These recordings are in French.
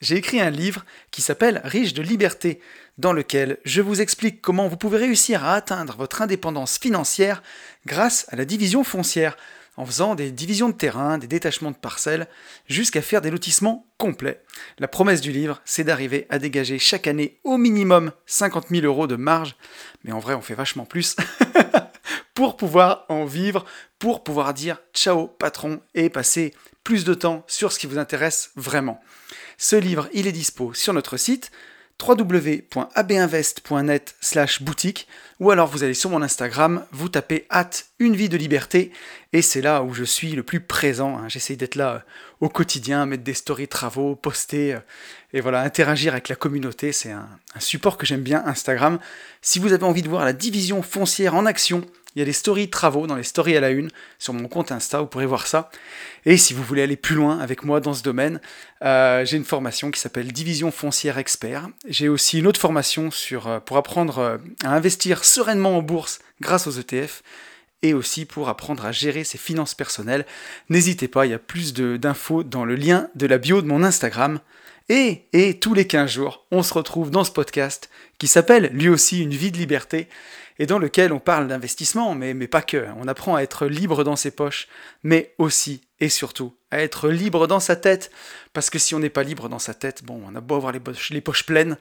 j'ai écrit un livre qui s'appelle Riche de liberté, dans lequel je vous explique comment vous pouvez réussir à atteindre votre indépendance financière grâce à la division foncière, en faisant des divisions de terrain, des détachements de parcelles, jusqu'à faire des lotissements complets. La promesse du livre, c'est d'arriver à dégager chaque année au minimum 50 000 euros de marge, mais en vrai on fait vachement plus, pour pouvoir en vivre, pour pouvoir dire ciao patron et passer plus de temps sur ce qui vous intéresse vraiment. Ce livre, il est dispo sur notre site www.abinvest.net slash boutique ou alors vous allez sur mon Instagram, vous tapez hâte une vie de liberté et c'est là où je suis le plus présent. Hein. J'essaye d'être là euh, au quotidien, mettre des stories travaux, poster euh, et voilà, interagir avec la communauté. C'est un support que j'aime bien, Instagram. Si vous avez envie de voir la division foncière en action, il y a des stories travaux dans les stories à la une sur mon compte Insta, vous pourrez voir ça. Et si vous voulez aller plus loin avec moi dans ce domaine, euh, j'ai une formation qui s'appelle Division foncière expert. J'ai aussi une autre formation euh, pour apprendre euh, à investir sereinement en bourse grâce aux ETF et aussi pour apprendre à gérer ses finances personnelles. N'hésitez pas, il y a plus d'infos dans le lien de la bio de mon Instagram. Et, et tous les 15 jours, on se retrouve dans ce podcast qui s'appelle lui aussi Une vie de liberté et dans lequel on parle d'investissement, mais, pas que. On apprend à être libre dans ses poches, mais aussi et surtout à être libre dans sa tête. Parce que si on n'est pas libre dans sa tête, bon, on a beau avoir les poches, pleines,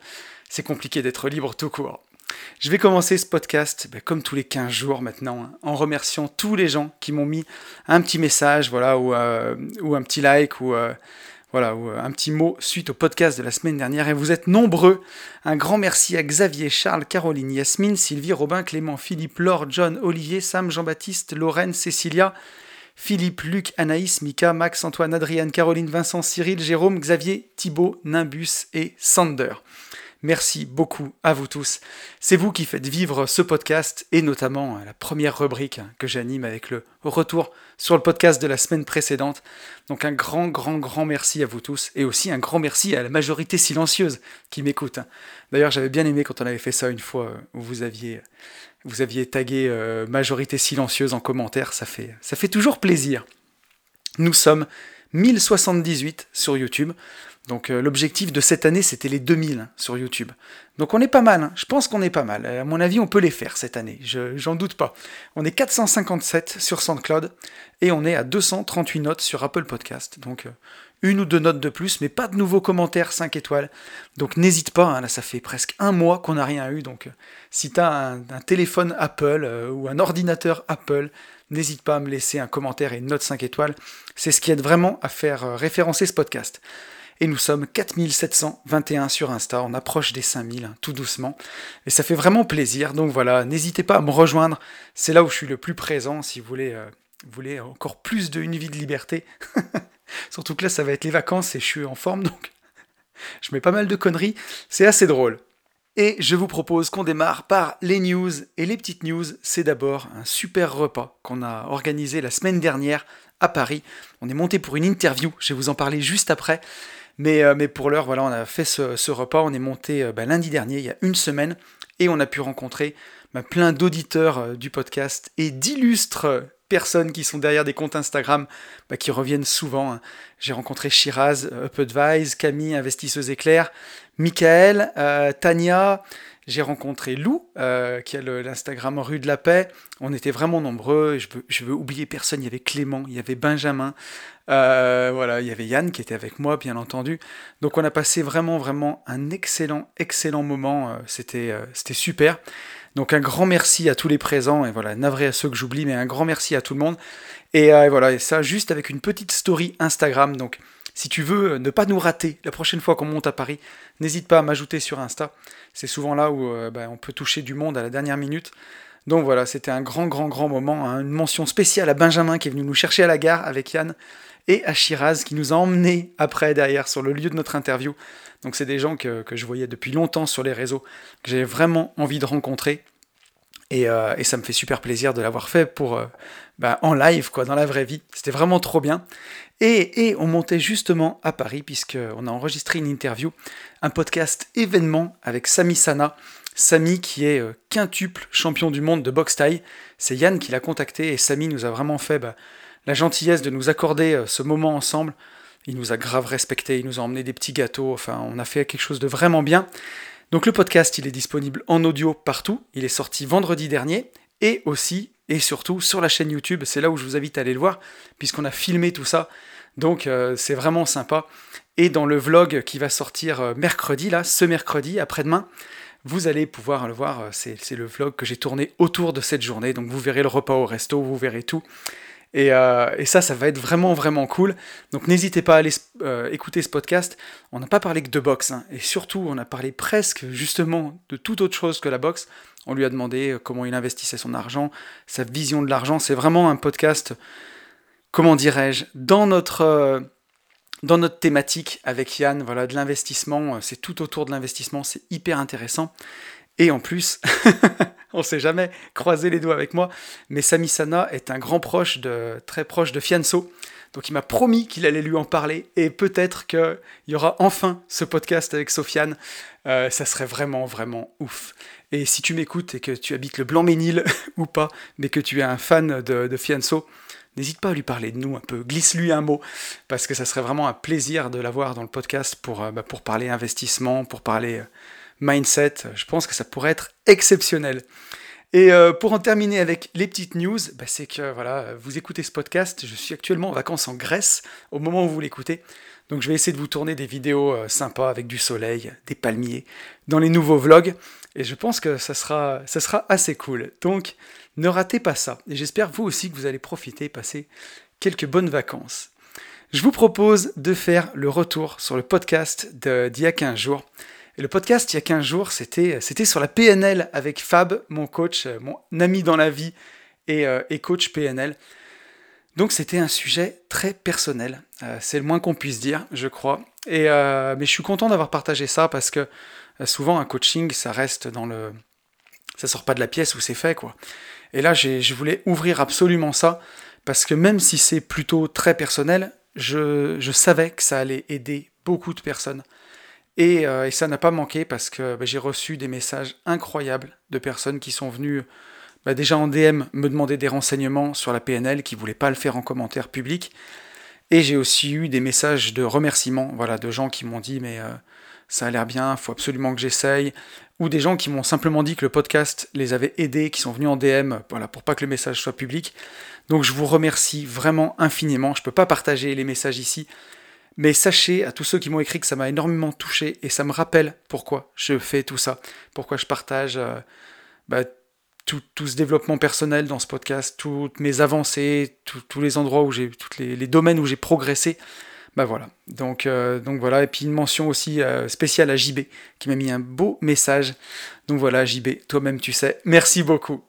c'est compliqué d'être libre tout court. Je vais commencer ce podcast, ben, comme tous les 15 jours maintenant, hein, en remerciant tous les gens qui m'ont mis un petit message, voilà, ou, euh, un petit like, ou, euh, voilà, euh, un petit mot suite au podcast de la semaine dernière. Et vous êtes nombreux. Un grand merci à Xavier, Charles, Caroline, Yasmine, Sylvie, Robin, Clément, Philippe, Laure, John, Olivier, Sam, Jean-Baptiste, Lorraine, Cécilia, Philippe, Luc, Anaïs, Mika, Max, Antoine, Adriane, Caroline, Vincent, Cyril, Jérôme, Xavier, Thibaut, Nimbus et Sander. Merci beaucoup à vous tous. C'est vous qui faites vivre ce podcast et notamment la première rubrique que j'anime avec le retour sur le podcast de la semaine précédente. Donc un grand, grand, grand merci à vous tous et aussi un grand merci à la majorité silencieuse qui m'écoute. D'ailleurs, j'avais bien aimé quand on avait fait ça une fois où vous aviez, vous aviez tagué euh, majorité silencieuse en commentaire. Ça fait, ça fait toujours plaisir. Nous sommes 1078 sur YouTube. Donc euh, l'objectif de cette année, c'était les 2000 sur YouTube. Donc on est pas mal, hein. je pense qu'on est pas mal. À mon avis, on peut les faire cette année, j'en doute pas. On est 457 sur SoundCloud et on est à 238 notes sur Apple Podcast. Donc euh, une ou deux notes de plus, mais pas de nouveaux commentaires 5 étoiles. Donc n'hésite pas, hein. là ça fait presque un mois qu'on n'a rien eu. Donc euh, si tu as un, téléphone Apple ou un ordinateur Apple, n'hésite pas à me laisser un commentaire et une note 5 étoiles. C'est ce qui aide vraiment à faire référencer ce podcast et nous sommes 4721 sur Insta, on approche des 5000 hein, tout doucement, et ça fait vraiment plaisir, donc voilà, n'hésitez pas à me rejoindre, c'est là où je suis le plus présent si vous voulez, euh, vous voulez encore plus de une vie de liberté, surtout que là ça va être les vacances et je suis en forme, donc je mets pas mal de conneries, c'est assez drôle. Et je vous propose qu'on démarre par les news. Et les petites news, c'est d'abord un super repas qu'on a organisé la semaine dernière à Paris. On est monté pour une interview, je vais vous en parler juste après. Mais, euh, mais pour l'heure, voilà, on a fait ce, repas, on est monté euh, bah, lundi dernier, il y a une semaine, et on a pu rencontrer bah, plein d'auditeurs euh, du podcast et d'illustres personnes qui sont derrière des comptes Instagram bah, qui reviennent souvent. Hein. J'ai rencontré Shiraz, UpAdvise, Camille, investisseuse éclair, Michael, Tania, j'ai rencontré Lou, euh, qui a l'Instagram Rue de la Paix. On était vraiment nombreux. Je veux, veux oublier personne. Il y avait Clément, il y avait Benjamin. Euh, voilà, il y avait Yann qui était avec moi, bien entendu. Donc on a passé vraiment, vraiment un excellent, excellent moment. Euh, c'était, c'était super. Donc un grand merci à tous les présents et voilà, navré à ceux que j'oublie, mais un grand merci à tout le monde. Et voilà, et ça juste avec une petite story Instagram. Donc si tu veux ne pas nous rater la prochaine fois qu'on monte à Paris, n'hésite pas à m'ajouter sur Insta. C'est souvent là où euh, bah, on peut toucher du monde à la dernière minute. Donc voilà, c'était un grand, grand, grand moment. Hein. Une mention spéciale à Benjamin qui est venu nous chercher à la gare avec Yann et à Shiraz qui nous a emmenés après derrière sur le lieu de notre interview. Donc c'est des gens que, je voyais depuis longtemps sur les réseaux, que j'ai vraiment envie de rencontrer. Et, euh, ça me fait super plaisir de l'avoir fait pour bah, en live, quoi, dans la vraie vie. C'était vraiment trop bien. Et, et, on montait justement à Paris, puisqu'on a enregistré une interview, un podcast événement avec Sami Sana. Sami qui est quintuple champion du monde de boxe taille. C'est Yann qui l'a contacté et Sami nous a vraiment fait bah, la gentillesse de nous accorder ce moment ensemble. Il nous a grave respecté, il nous a emmené des petits gâteaux, enfin on a fait quelque chose de vraiment bien. Donc le podcast, il est disponible en audio partout, il est sorti vendredi dernier, et aussi, et surtout, sur la chaîne YouTube, c'est là où je vous invite à aller le voir, puisqu'on a filmé tout ça, donc euh, c'est vraiment sympa. Et dans le vlog qui va sortir euh, mercredi, là, ce mercredi, après-demain, vous allez pouvoir le voir, euh, c'est le vlog que j'ai tourné autour de cette journée, donc vous verrez le repas au resto, vous verrez tout. Euh, et, ça, ça va être vraiment, vraiment cool. Donc n'hésitez pas à aller euh, écouter ce podcast. On n'a pas parlé que de boxe, hein. et surtout, on a parlé presque justement de toute autre chose que la boxe. On lui a demandé euh, comment il investissait son argent, sa vision de l'argent. C'est vraiment un podcast, comment dirais-je, dans notre, dans notre thématique avec Yann, voilà, de l'investissement. C'est tout autour de l'investissement, c'est hyper intéressant. Et en plus, on sait jamais, croiser les doigts avec moi, mais Sami Sana est un grand proche, de, très proche de Fianso. Donc il m'a promis qu'il allait lui en parler et peut-être qu'il y aura enfin ce podcast avec Sofiane. Euh, ça serait vraiment, vraiment ouf. Et si tu m'écoutes et que tu habites le Blanc-Ménil ou pas, mais que tu es un fan de, Fianso, n'hésite pas à lui parler de nous un peu, glisse-lui un mot, parce que ça serait vraiment un plaisir de l'avoir dans le podcast pour, euh, bah, parler investissement, pour parler euh, mindset. Je pense que ça pourrait être exceptionnel. Et euh, pour en terminer avec les petites news, bah, c'est que voilà, vous écoutez ce podcast, je suis actuellement en vacances en Grèce au moment où vous l'écoutez. Donc je vais essayer de vous tourner des vidéos euh, sympas avec du soleil, des palmiers, dans les nouveaux vlogs. Et je pense que ça sera, ça sera assez cool. Donc ne ratez pas ça. Et j'espère vous aussi que vous allez profiter, passer quelques bonnes vacances. Je vous propose de faire le retour sur le podcast d'il y a 15 jours. Et le podcast, il y a 15 jours, c'était, c'était sur la PNL avec Fab, mon coach, euh, mon ami dans la vie euh, et, coach PNL. Donc c'était un sujet très personnel, euh, c'est le moins qu'on puisse dire, je crois. Et, mais je suis content d'avoir partagé ça parce que souvent un coaching, ça reste dans le... Ça sort pas de la pièce où c'est fait, quoi. Et là, je voulais ouvrir absolument ça parce que même si c'est plutôt très personnel, je, je savais que ça allait aider beaucoup de personnes. Euh, et, ça n'a pas manqué parce que bah, j'ai reçu des messages incroyables de personnes qui sont venues bah, déjà en DM me demander des renseignements sur la PNL, qui ne voulaient pas le faire en commentaire public. Et j'ai aussi eu des messages de remerciements, voilà, de gens qui m'ont dit mais euh, ça a l'air bien, il faut absolument que j'essaye, ou des gens qui m'ont simplement dit que le podcast les avait aidés, qui sont venus en DM, voilà, pour pas que le message soit public. Donc je vous remercie vraiment infiniment. Je ne peux pas partager les messages ici, mais sachez à tous ceux qui m'ont écrit que ça m'a énormément touché et ça me rappelle pourquoi je fais tout ça, pourquoi je partage euh, bah, tout, ce développement personnel dans ce podcast, toutes mes avancées, tous les endroits où j'ai, tous les, domaines où j'ai progressé. Bah voilà. Donc, euh, donc voilà. Et puis une mention aussi euh, spéciale à JB qui m'a mis un beau message. Donc voilà, JB, toi-même tu sais. Merci beaucoup.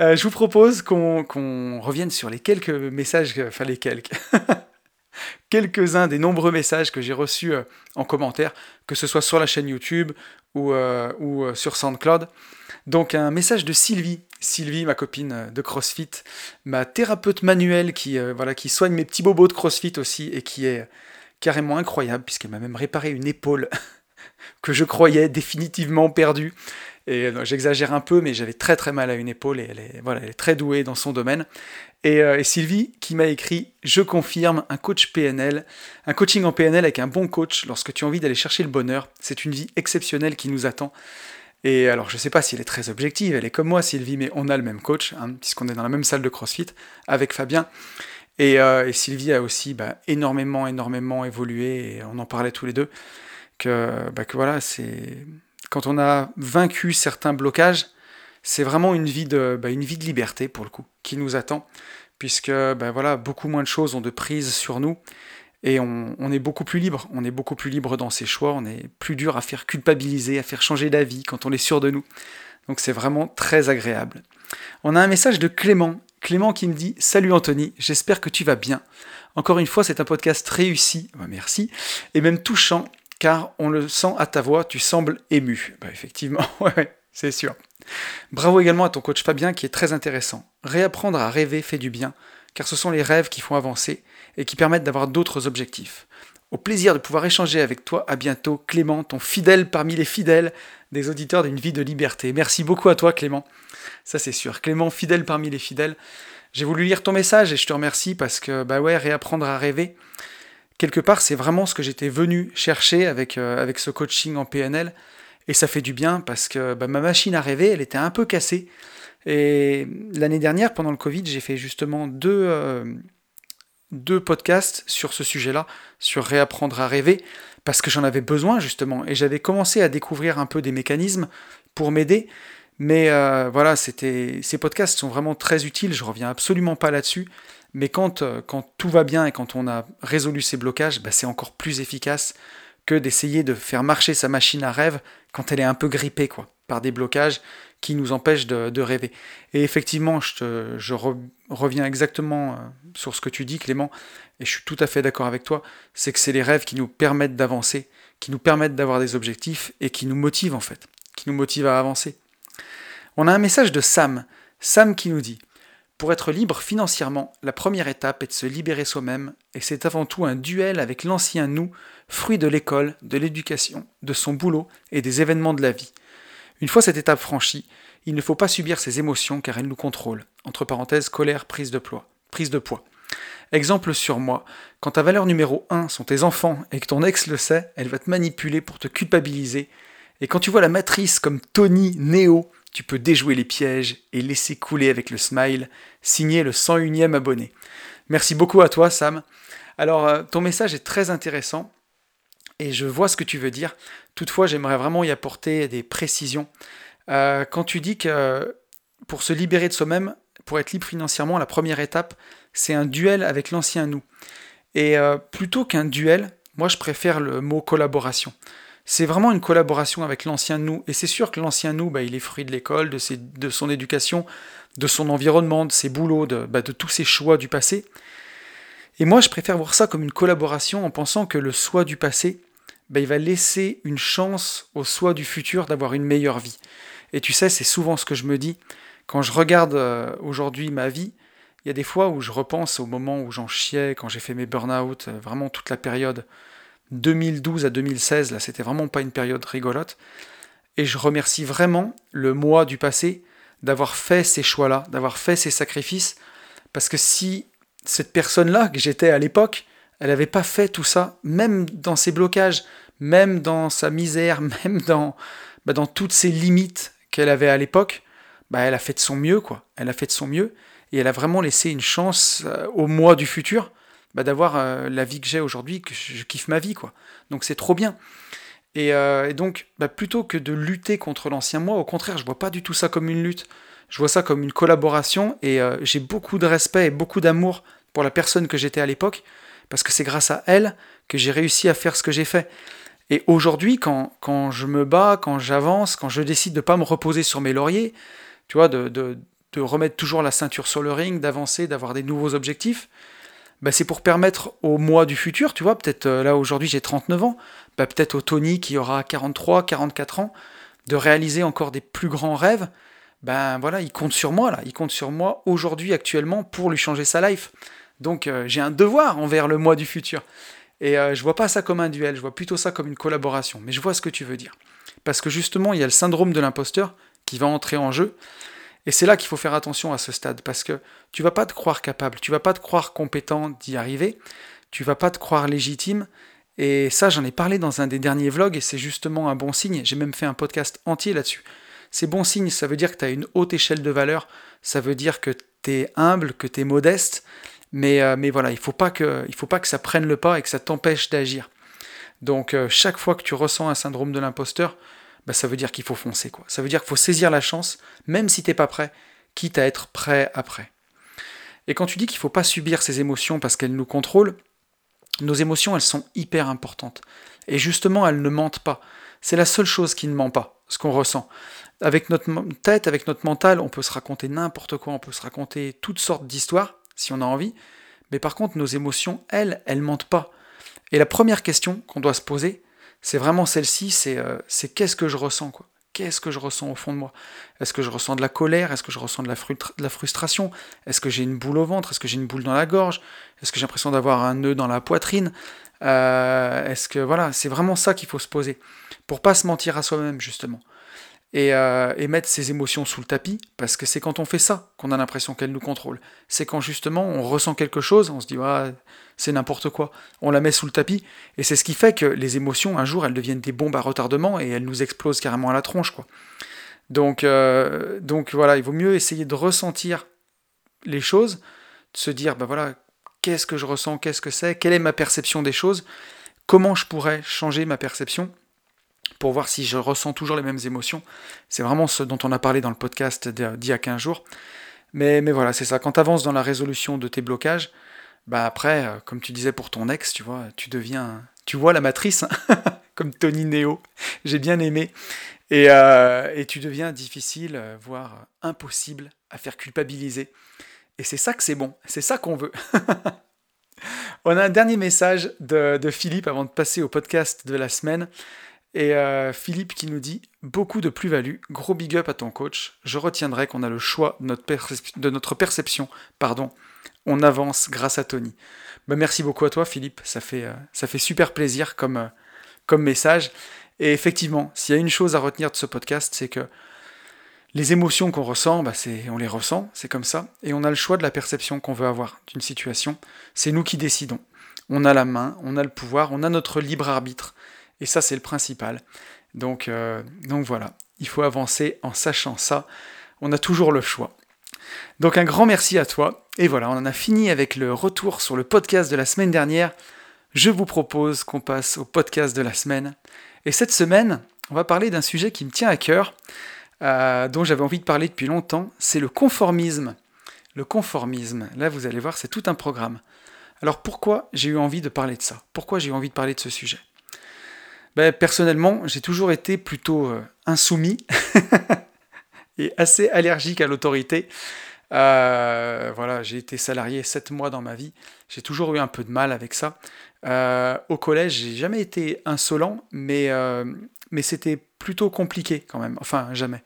je vous propose qu'on, qu'on revienne sur les quelques messages, enfin les quelques. quelques-uns des nombreux messages que j'ai reçus euh, en commentaire, que ce soit sur la chaîne YouTube ou, euh, euh, sur SoundCloud. Donc un message de Sylvie, Sylvie, ma copine de CrossFit, ma thérapeute manuelle qui, voilà, qui soigne mes petits bobos de CrossFit aussi et qui est carrément incroyable puisqu'elle m'a même réparé une épaule que je croyais définitivement perdue. Et j'exagère un peu, mais j'avais très très mal à une épaule et elle est, voilà, elle est très douée dans son domaine. Euh, et, Sylvie qui m'a écrit Je confirme, un coach PNL, un coaching en PNL avec un bon coach lorsque tu as envie d'aller chercher le bonheur, c'est une vie exceptionnelle qui nous attend. Et alors, je ne sais pas si elle est très objective, elle est comme moi, Sylvie, mais on a le même coach, hein, puisqu'on est dans la même salle de CrossFit avec Fabien. Et, euh, Sylvie a aussi bah, énormément, énormément évolué, et on en parlait tous les deux, bah, que voilà, c'est. Quand on a vaincu certains blocages, c'est vraiment une vie, de, bah, une vie de liberté pour le coup qui nous attend, puisque ben voilà, beaucoup moins de choses ont de prise sur nous et on, est beaucoup plus libre. On est beaucoup plus libre dans ses choix, on est plus dur à faire culpabiliser, à faire changer d'avis quand on est sûr de nous. Donc c'est vraiment très agréable. On a un message de Clément. Clément qui me dit Salut Anthony, j'espère que tu vas bien. Encore une fois, c'est un podcast réussi, bah, merci, et même touchant, car on le sent à ta voix, tu sembles ému. Bah, effectivement, ouais, c'est sûr. Bravo également à ton coach Fabien qui est très intéressant. Réapprendre à rêver fait du bien, car ce sont les rêves qui font avancer et qui permettent d'avoir d'autres objectifs. Au plaisir de pouvoir échanger avec toi. À bientôt, Clément, ton fidèle parmi les fidèles des auditeurs d'une vie de liberté. Merci beaucoup à toi, Clément. Ça, c'est sûr. Clément, fidèle parmi les fidèles. J'ai voulu lire ton message et je te remercie parce que, bah ouais, réapprendre à rêver, quelque part, c'est vraiment ce que j'étais venu chercher avec, euh, ce coaching en PNL. Et ça fait du bien parce que bah, ma machine à rêver, elle était un peu cassée. Et l'année dernière, pendant le Covid, j'ai fait justement deux, euh, deux podcasts sur ce sujet-là, sur réapprendre à rêver, parce que j'en avais besoin justement, et j'avais commencé à découvrir un peu des mécanismes pour m'aider. Mais euh, voilà, c'était ces podcasts sont vraiment très utiles, je reviens absolument pas là-dessus. Mais quand, euh, quand tout va bien et quand on a résolu ces blocages, bah, c'est encore plus efficace que d'essayer de faire marcher sa machine à rêve quand elle est un peu grippée quoi, par des blocages qui nous empêchent de, rêver. Et effectivement, je, reviens exactement euh, sur ce que tu dis, Clément, et je suis tout à fait d'accord avec toi, c'est que c'est les rêves qui nous permettent d'avancer, qui nous permettent d'avoir des objectifs et qui nous motivent en fait, qui nous motivent à avancer. On a un message de Sam, Sam qui nous dit Pour être libre financièrement, la première étape est de se libérer soi-même, et c'est avant tout un duel avec l'ancien nous, fruit de l'école, de l'éducation, de son boulot et des événements de la vie. Une fois cette étape franchie, il ne faut pas subir ses émotions car elles nous contrôlent. Entre parenthèses, colère, prise de poids. Prise de poids. Exemple sur moi, quand ta valeur numéro 1 sont tes enfants et que ton ex le sait, elle va te manipuler pour te culpabiliser. Et quand tu vois la matrice comme Tony Neo, tu peux déjouer les pièges et laisser couler avec le smile, signé le 101e abonné. Merci beaucoup à toi Sam. Alors euh, ton message est très intéressant et je vois ce que tu veux dire. Toutefois, j'aimerais vraiment y apporter des précisions. Euh, quand tu dis que pour se libérer de soi-même, pour être libre financièrement, la première étape, c'est un duel avec l'ancien nous. Et euh, plutôt qu'un duel, moi je préfère le mot collaboration. C'est vraiment une collaboration avec l'ancien nous. Et c'est sûr que l'ancien nous, bah, il est fruit de l'école, de, son éducation, de son environnement, de ses boulots, de, bah, de tous ses choix du passé. Et moi, je préfère voir ça comme une collaboration en pensant que le soi du passé, bah, il va laisser une chance au soi du futur d'avoir une meilleure vie. Et tu sais, c'est souvent ce que je me dis. Quand je regarde euh, aujourd'hui ma vie, il y a des fois où je repense au moment où j'en chiais, quand j'ai fait mes burn-out, euh, vraiment toute la période 2012 à 2016, là, c'était vraiment pas une période rigolote. Et je remercie vraiment le moi du passé d'avoir fait ces choix-là, d'avoir fait ces sacrifices, parce que si cette personne-là que j'étais à l'époque, elle n'avait pas fait tout ça, même dans ses blocages, même dans sa misère, même dans, bah, dans toutes ses limites qu'elle avait à l'époque, bah, elle a fait de son mieux, quoi. Elle a fait de son mieux, et elle a vraiment laissé une chance euh, au moi du futur bah, d'avoir euh, la vie que j'ai aujourd'hui, que je, kiffe ma vie, quoi. Donc c'est trop bien. Et, euh, donc, bah, plutôt que de lutter contre l'ancien moi, au contraire, je vois pas du tout ça comme une lutte. Je vois ça comme une collaboration, et j'ai beaucoup de respect et beaucoup d'amour pour la personne que j'étais à l'époque, parce que c'est grâce à elle que j'ai réussi à faire ce que j'ai fait. Et aujourd'hui, quand, quand, je me bats, quand j'avance, quand je décide de ne pas me reposer sur mes lauriers, tu vois, de, de, de remettre toujours la ceinture sur le ring, d'avancer, d'avoir des nouveaux objectifs, bah c'est pour permettre au moi du futur, tu vois, peut-être euh, là aujourd'hui j'ai 39 ans, bah peut-être au Tony qui aura 43, 44 ans, de réaliser encore des plus grands rêves, ben voilà, il compte sur moi là, il compte sur moi aujourd'hui actuellement pour lui changer sa life. Donc euh, j'ai un devoir envers le moi du futur. Et euh, je vois pas ça comme un duel, je vois plutôt ça comme une collaboration. Mais je vois ce que tu veux dire. Parce que justement, il y a le syndrome de l'imposteur qui va entrer en jeu. Et c'est là qu'il faut faire attention à ce stade, parce que tu vas pas te croire capable, tu vas pas te croire compétent d'y arriver, tu vas pas te croire légitime. Et ça, j'en ai parlé dans un des derniers vlogs, et c'est justement un bon signe. J'ai même fait un podcast entier là-dessus. C'est bon signe, ça veut dire que tu as une haute échelle de valeur, ça veut dire que tu es humble, que tu es modeste, mais, euh, mais voilà, il ne faut, pas que, ça prenne le pas et que ça t'empêche d'agir. Donc euh, chaque fois que tu ressens un syndrome de l'imposteur, bah, ça veut dire qu'il faut foncer. Quoi. Ça veut dire qu'il faut saisir la chance, même si tu n'es pas prêt, quitte à être prêt après. Et quand tu dis qu'il ne faut pas subir ces émotions parce qu'elles nous contrôlent, nos émotions, elles sont hyper importantes. Et justement, elles ne mentent pas. C'est la seule chose qui ne ment pas, ce qu'on ressent. Avec notre tête, avec notre mental, on peut se raconter n'importe quoi, on peut se raconter toutes sortes d'histoires, si on a envie. Mais par contre, nos émotions, elles, elles mentent pas. Et la première question qu'on doit se poser, c'est vraiment celle-ci, c'est euh, qu'est-ce que je ressens quoi. Qu'est-ce que je ressens au fond de moi? Est-ce que je ressens de la colère? Est-ce que je ressens de la, de la frustration? Est-ce que j'ai une boule au ventre? Est-ce que j'ai une boule dans la gorge? Est-ce que j'ai l'impression d'avoir un nœud dans la poitrine? Euh, Est-ce que voilà, c'est vraiment ça qu'il faut se poser pour pas se mentir à soi-même justement. Euh, et, mettre ses émotions sous le tapis, parce que c'est quand on fait ça qu'on a l'impression qu'elles nous contrôlent. C'est quand justement on ressent quelque chose, on se dit ah, c'est n'importe quoi, on la met sous le tapis, et c'est ce qui fait que les émotions, un jour, elles deviennent des bombes à retardement et elles nous explosent carrément à la tronche. quoi. Donc, euh, donc voilà, il vaut mieux essayer de ressentir les choses, de se dire, ben voilà, qu'est-ce que je ressens, qu'est-ce que c'est, quelle est ma perception des choses, comment je pourrais changer ma perception, pour voir si je ressens toujours les mêmes émotions. C'est vraiment ce dont on a parlé dans le podcast d'il y a 15 jours. Mais, voilà, c'est ça. Quand tu avances dans la résolution de tes blocages, bah après, euh, comme tu disais pour ton ex, tu vois, tu deviens. Tu vois la matrice, hein, comme Tony Neo. J'ai bien aimé. Et, euh, tu deviens difficile, euh, voire impossible à faire culpabiliser. Et c'est ça que c'est bon. C'est ça qu'on veut. On a un dernier message de Philippe avant de passer au podcast de la semaine. Et euh, Philippe qui nous dit beaucoup de plus-value, gros big up à ton coach. Je retiendrai qu'on a le choix de notre, perception. Pardon. On avance grâce à Tony. Bah, merci beaucoup à toi, Philippe. Ça fait, euh, ça fait super plaisir comme, euh, comme message. Et effectivement, s'il y a une chose à retenir de ce podcast, c'est que les émotions qu'on ressent, bah on les ressent, c'est comme ça. Et on a le choix de la perception qu'on veut avoir d'une situation. C'est nous qui décidons. On a la main, on a le pouvoir, on a notre libre arbitre. Et ça, c'est le principal. Donc, euh, donc voilà, il faut avancer en sachant ça. On a toujours le choix. Donc un grand merci à toi. Et voilà, on en a fini avec le retour sur le podcast de la semaine dernière. Je vous propose qu'on passe au podcast de la semaine. Et cette semaine, on va parler d'un sujet qui me tient à cœur, euh, dont j'avais envie de parler depuis longtemps, c'est le conformisme. Le conformisme, là vous allez voir, c'est tout un programme. Alors pourquoi j'ai eu envie de parler de ça? Pourquoi j'ai eu envie de parler de ce sujet? Ben, Personnellement, j'ai toujours été plutôt euh, insoumis et assez allergique à l'autorité. Euh, voilà, j'ai été salarié 7 mois dans ma vie. J'ai toujours eu un peu de mal avec ça. Euh, au collège, j'ai jamais été insolent, mais, c'était plutôt compliqué quand même. Enfin, jamais.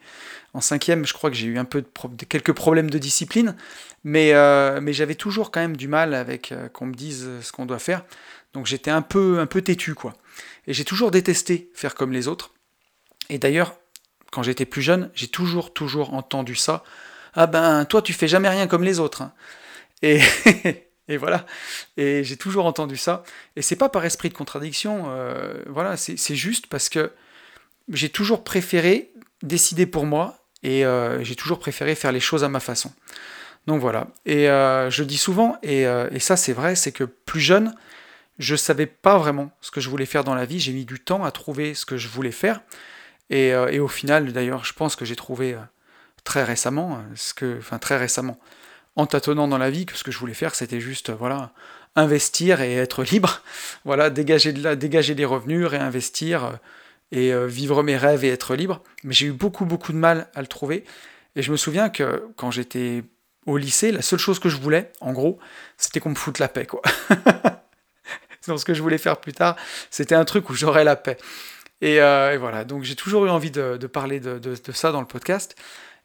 En cinquième, je crois que j'ai eu un peu quelques problèmes de discipline, mais, mais j'avais toujours quand même du mal avec qu'on me dise ce qu'on doit faire. Donc j'étais un peu, un peu têtu, quoi. Et j'ai toujours détesté faire comme les autres. Et d'ailleurs, quand j'étais plus jeune, j'ai toujours, toujours entendu ça. Ah ben, toi, tu fais jamais rien comme les autres. Hein. Et, voilà. Et j'ai toujours entendu ça. Et c'est pas par esprit de contradiction. Euh, voilà, c'est juste parce que j'ai toujours préféré décider pour moi et euh, j'ai toujours préféré faire les choses à ma façon. Donc voilà. Et euh, je dis souvent, et ça c'est vrai, c'est que plus jeune, je ne savais pas vraiment ce que je voulais faire dans la vie. J'ai mis du temps à trouver ce que je voulais faire. Et, euh, au final, d'ailleurs, je pense que j'ai trouvé euh, très récemment, euh, ce que, en tâtonnant dans la vie, que ce que je voulais faire, c'était juste, voilà, investir et être libre. Voilà, dégager des revenus, réinvestir et vivre mes rêves et être libre. Mais j'ai eu beaucoup, beaucoup de mal à le trouver. Et je me souviens que quand j'étais au lycée, la seule chose que je voulais, en gros, c'était qu'on me foute la paix, quoi. ce que je voulais faire plus tard. C'était un truc où j'aurais la paix. Et, euh, voilà, donc j'ai toujours eu envie de, parler de, ça dans le podcast.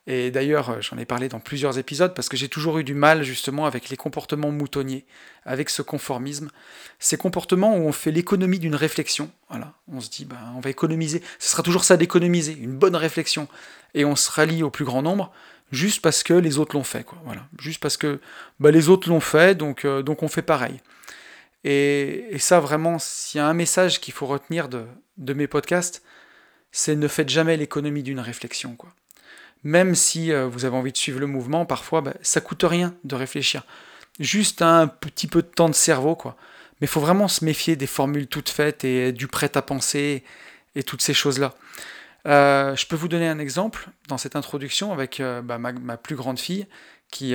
Et d'ailleurs, euh, j'en ai parlé dans plusieurs épisodes parce que j'ai toujours eu du mal justement avec les comportements moutonniers, avec ce conformisme. Ces comportements où on fait l'économie d'une réflexion. Voilà, on se dit, ben, on va économiser. Ce sera toujours ça d'économiser, une bonne réflexion. Et on se rallie au plus grand nombre juste parce que les autres l'ont fait. Voilà, juste parce que ben, les autres l'ont fait, donc, euh, donc on fait pareil. Et, ça, vraiment, s'il y a un message qu'il faut retenir de, mes podcasts, c'est ne faites jamais l'économie d'une réflexion. Quoi. Même si euh, vous avez envie de suivre le mouvement, parfois, bah, ça coûte rien de réfléchir. Juste un petit peu de temps de cerveau, quoi. Mais il faut vraiment se méfier des formules toutes faites et du prêt à penser et toutes ces choses-là. Euh, je peux vous donner un exemple dans cette introduction avec euh, bah, ma, ma, plus grande fille qui,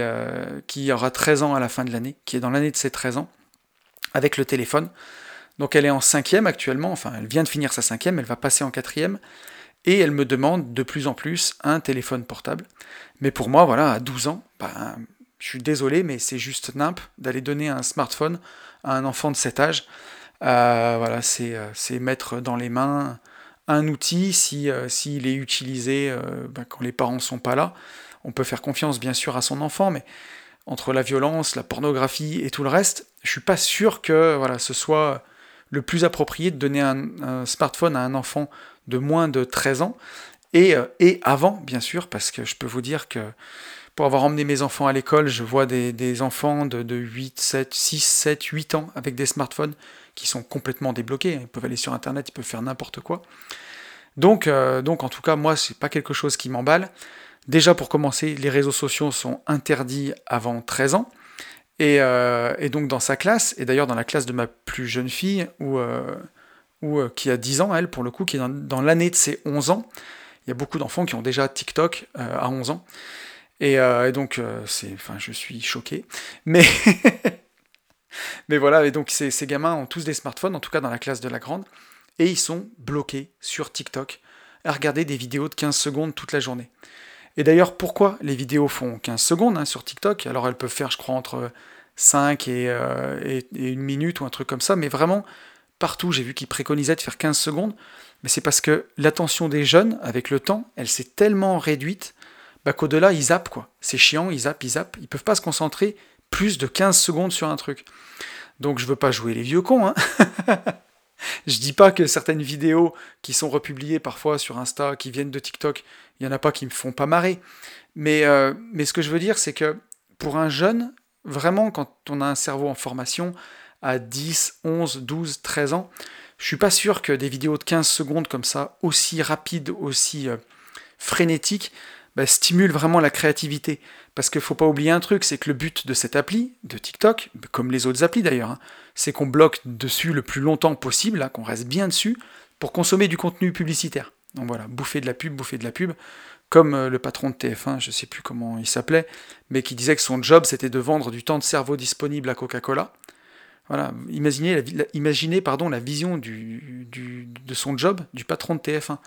qui aura 13 ans à la fin de l'année, qui est dans l'année de ses 13 ans avec le téléphone. Donc elle est en cinquième actuellement, enfin elle vient de finir sa cinquième, elle va passer en quatrième, et elle me demande de plus en plus un téléphone portable. Mais pour moi, voilà, à 12 ans, ben, je suis désolé, mais c'est juste nimp d'aller donner un smartphone à un enfant de cet âge. Euh, voilà, euh, c'est mettre dans les mains un outil si s'il est utilisé ben, quand les parents sont pas là. On peut faire confiance bien sûr à son enfant, mais entre la violence, la pornographie et tout le reste, je suis pas sûr que voilà, ce soit le plus approprié de donner un, smartphone à un enfant de moins de 13 ans, et, euh, et, avant, bien sûr, parce que je peux vous dire que pour avoir emmené mes enfants à l'école, je vois des, enfants de, de, 8, 7, 6, 7, 8 ans avec des smartphones qui sont complètement débloqués, ils peuvent aller sur Internet, ils peuvent faire n'importe quoi. Donc, euh, donc en tout cas, moi, c'est pas quelque chose qui m'emballe. Déjà, pour commencer, les réseaux sociaux sont interdits avant 13 ans. Euh, et, donc dans sa classe, et d'ailleurs dans la classe de ma plus jeune fille, ou euh, euh, qui a 10 ans, elle, pour le coup, qui est dans, l'année de ses 11 ans, il y a beaucoup d'enfants qui ont déjà TikTok à 11 ans. Et, donc, c'est, je suis choqué. Mais, mais voilà, et donc ces gamins ont tous des smartphones, en tout cas dans la classe de la grande, et ils sont bloqués sur TikTok à regarder des vidéos de 15 secondes toute la journée. Et d'ailleurs, pourquoi les vidéos font 15 secondes hein, sur TikTok? Alors elles peuvent faire, je crois, entre 5 euh, et, une minute ou un truc comme ça, mais vraiment, partout, j'ai vu qu'ils préconisaient de faire 15 secondes, mais c'est parce que l'attention des jeunes, avec le temps, elle s'est tellement réduite bah, qu'au-delà, ils zappent, quoi. C'est chiant, ils zappent, ils zappent, ils peuvent pas se concentrer plus de 15 secondes sur un truc. Donc je veux pas jouer les vieux cons, hein Je dis pas que certaines vidéos qui sont republiées parfois sur Insta, qui viennent de TikTok, il y en a pas qui me font pas marrer. Mais, euh, ce que je veux dire, c'est que pour un jeune, vraiment, quand on a un cerveau en formation à 10, 11, 12, 13 ans, je suis pas sûr que des vidéos de 15 secondes comme ça, aussi rapides, aussi euh, frénétiques, bah, stimulent vraiment la créativité. Parce qu'il faut pas oublier un truc, c'est que le but de cette appli, de TikTok, comme les autres applis d'ailleurs, hein, c'est qu'on bloque dessus le plus longtemps possible, qu'on reste bien dessus, pour consommer du contenu publicitaire. Donc voilà, bouffer de la pub, bouffer de la pub, comme euh, le patron de TF1, je sais plus comment il s'appelait, mais qui disait que son job c'était de vendre du temps de cerveau disponible à Coca-Cola. Voilà, imaginez, la, imaginez la vision du, de son job, du patron de TF1.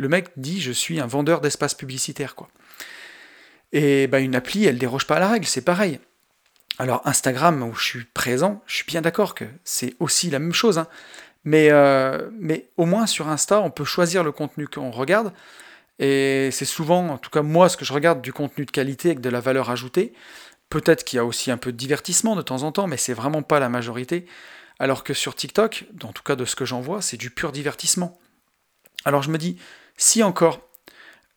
Le mec dit je suis un vendeur d'espace publicitaire, quoi. Et bah, une appli, elle déroge pas à la règle, c'est pareil. Alors Instagram, où je suis présent, je suis bien d'accord que c'est aussi la même chose. Hein. Mais, euh, mais au moins sur Insta, on peut choisir le contenu qu'on regarde. Et c'est souvent, en tout cas moi, ce que je regarde du contenu de qualité avec de la valeur ajoutée. Peut-être qu'il y a aussi un peu de divertissement de temps en temps, mais c'est vraiment pas la majorité. Alors que sur TikTok, en tout cas de ce que j'en vois, c'est du pur divertissement. Alors je me dis, si encore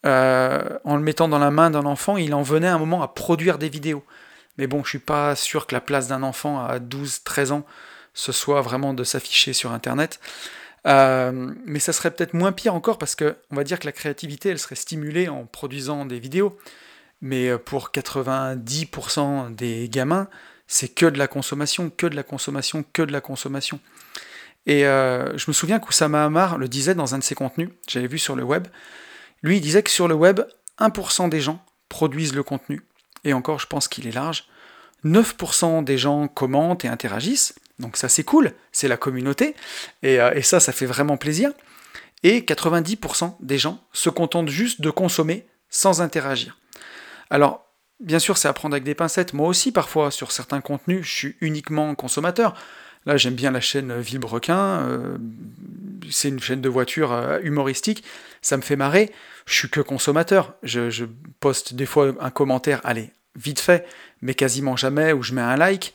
euh, en le mettant dans la main d'un enfant, il en venait un moment à produire des vidéos. Mais bon, je suis pas sûr que la place d'un enfant à 12-13 ans, ce soit vraiment de s'afficher sur Internet. Euh, mais ça serait peut-être moins pire encore parce que on va dire que la créativité, elle serait stimulée en produisant des vidéos. Mais euh, pour 90% des gamins, c'est que de la consommation, que de la consommation, que de la consommation. Et je me souviens qu'Oussama Hamar le disait dans un de ses contenus, j'avais vu sur le web, lui, il disait que sur le web, 1% des gens produisent le contenu. Et encore, je pense qu'il est large. 9% des gens commentent et interagissent. Donc ça, c'est cool. C'est la communauté. Euh, et, ça, ça fait vraiment plaisir. Et 90% des gens se contentent juste de consommer sans interagir. Alors, bien sûr, c'est à prendre avec des pincettes. Moi aussi, parfois, sur certains contenus, je suis uniquement consommateur. Là, j'aime bien la chaîne Villebrequin. Euh, c'est une chaîne de voitures euh, humoristique. Ça me fait marrer je suis que consommateur. Je, poste des fois un commentaire, allez, vite fait, mais quasiment jamais, ou je mets un like.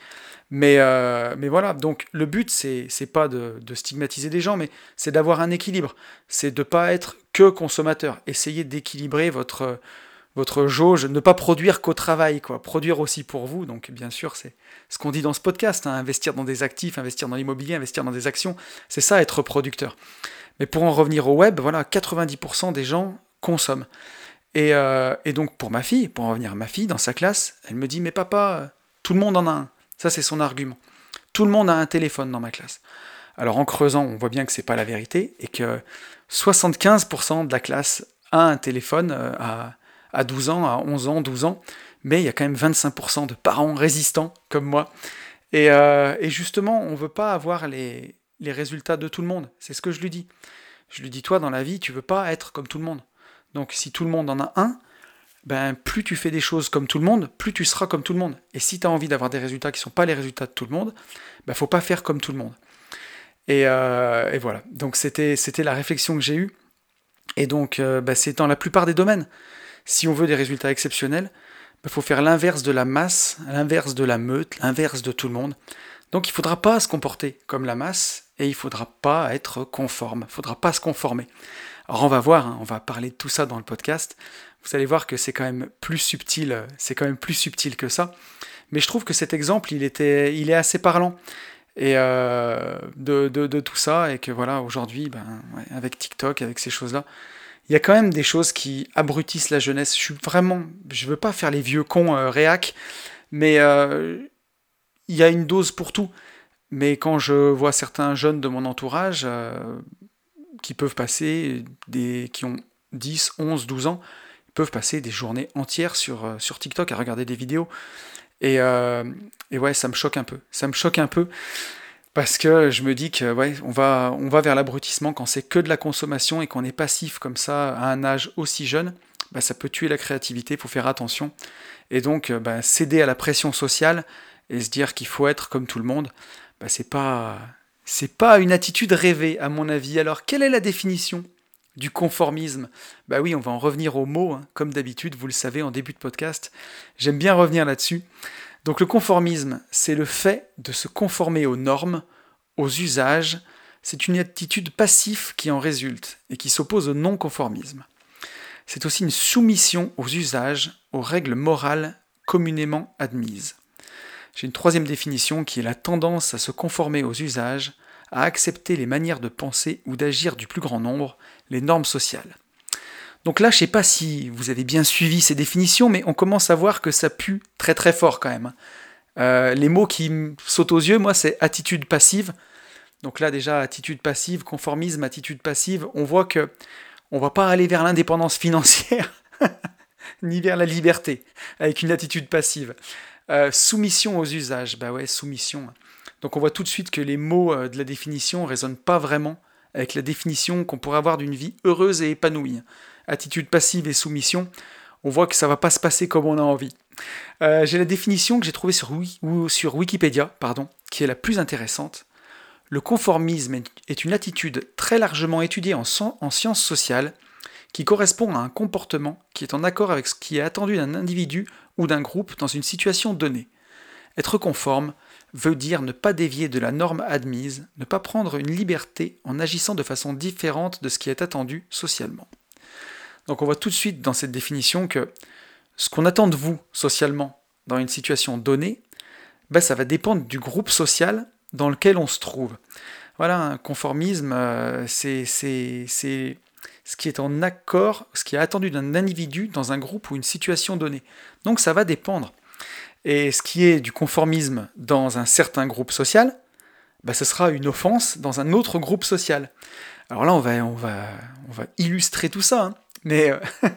Mais, euh, mais voilà, donc le but, c'est, pas de, stigmatiser des gens, mais c'est d'avoir un équilibre. C'est de pas être que consommateur. Essayez d'équilibrer votre, votre jauge, ne pas produire qu'au travail, quoi. Produire aussi pour vous. Donc, bien sûr, c'est ce qu'on dit dans ce podcast hein. investir dans des actifs, investir dans l'immobilier, investir dans des actions. C'est ça, être producteur. Mais pour en revenir au web, voilà, 90% des gens consomme. Euh, et, donc pour ma fille, pour en revenir à ma fille, dans sa classe, elle me dit, mais papa, tout le monde en a un. Ça c'est son argument. Tout le monde a un téléphone dans ma classe. Alors en creusant, on voit bien que c'est pas la vérité et que 75% de la classe a un téléphone euh, à, à 12 ans, à 11 ans, 12 ans, mais il y a quand même 25% de parents résistants comme moi. Et, euh, justement, on ne veut pas avoir les, résultats de tout le monde. C'est ce que je lui dis. Je lui dis, toi, dans la vie, tu veux pas être comme tout le monde. Donc si tout le monde en a un, ben, plus tu fais des choses comme tout le monde, plus tu seras comme tout le monde. Et si tu as envie d'avoir des résultats qui ne sont pas les résultats de tout le monde, ben, faut pas faire comme tout le monde. Et, euh, voilà. Donc c'était la réflexion que j'ai eue Et donc, euh, bah, c'est dans la plupart des domaines. Si on veut des résultats exceptionnels, il bah, faut faire l'inverse de la masse, l'inverse de la meute, l'inverse de tout le monde. Donc il ne faudra pas se comporter comme la masse et il ne faudra pas être conforme, il ne faudra pas se conformer. Alors on va voir, hein, on va parler de tout ça dans le podcast. Vous allez voir que c'est quand même plus subtil, c'est quand même plus subtil que ça. Mais je trouve que cet exemple, il, était, il est assez parlant euh, de, de, tout ça et que voilà aujourd'hui, ben, avec TikTok, avec ces choses-là, il y a quand même des choses qui abrutissent la jeunesse. Je suis vraiment, je veux pas faire les vieux cons euh, réac, mais euh, il y a une dose pour tout. Mais quand je vois certains jeunes de mon entourage euh, qui peuvent passer, des, qui ont 10, 11, 12 ans, ils peuvent passer des journées entières sur, sur TikTok à regarder des vidéos. Et, et, ouais, ça me choque un peu. Ça me choque un peu parce que je me dis que on va, vers l'abrutissement quand c'est que de la consommation et qu'on est passif comme ça à un âge aussi jeune. Bah, ça peut tuer la créativité, il faut faire attention. Et donc, bah, céder à la pression sociale et se dire qu'il faut être comme tout le monde, bah, c'est pas c'est pas une attitude rêvée à mon avis. Alors quelle est la définition du conformisme? Bah oui, on va en revenir aux mots, hein. comme d'habitude, vous le savez en début de podcast. J'aime bien revenir là-dessus. Donc le conformisme, c'est le fait de se conformer aux normes, aux usages. C'est une attitude passive qui en résulte et qui s'oppose au non-conformisme. C'est aussi une soumission aux usages, aux règles morales communément admises. J'ai une troisième définition qui est la tendance à se conformer aux usages, à accepter les manières de penser ou d'agir du plus grand nombre, les normes sociales. Donc là, je ne sais pas si vous avez bien suivi ces définitions, mais on commence à voir que ça pue très très fort quand même. Euh, les mots qui sautent aux yeux, moi, c'est attitude passive. Donc là, déjà, attitude passive, conformisme, attitude passive, on voit que on va pas aller vers l'indépendance financière, ni vers la liberté, avec une attitude passive. Euh, soumission aux usages, bah ouais, soumission. Donc on voit tout de suite que les mots euh, de la définition ne résonnent pas vraiment avec la définition qu'on pourrait avoir d'une vie heureuse et épanouie. Attitude passive et soumission, on voit que ça va pas se passer comme on a envie. Euh, j'ai la définition que j'ai trouvée sur, sur, Wikipédia, pardon, qui est la plus intéressante. Le conformisme est une attitude très largement étudiée en, en sciences sociales qui correspond à un comportement qui est en accord avec ce qui est attendu d'un individu ou d'un groupe dans une situation donnée. Être conforme veut dire ne pas dévier de la norme admise, ne pas prendre une liberté en agissant de façon différente de ce qui est attendu socialement. Donc on voit tout de suite dans cette définition que ce qu'on attend de vous socialement dans une situation donnée, ben ça va dépendre du groupe social dans lequel on se trouve. Voilà, un conformisme, euh, c'est ce qui est en accord, ce qui est attendu d'un individu dans un groupe ou une situation donnée. Donc ça va dépendre. Et ce qui est du conformisme dans un certain groupe social, bah, ce sera une offense dans un autre groupe social. Alors là, on va illustrer tout ça. Hein. Mais euh,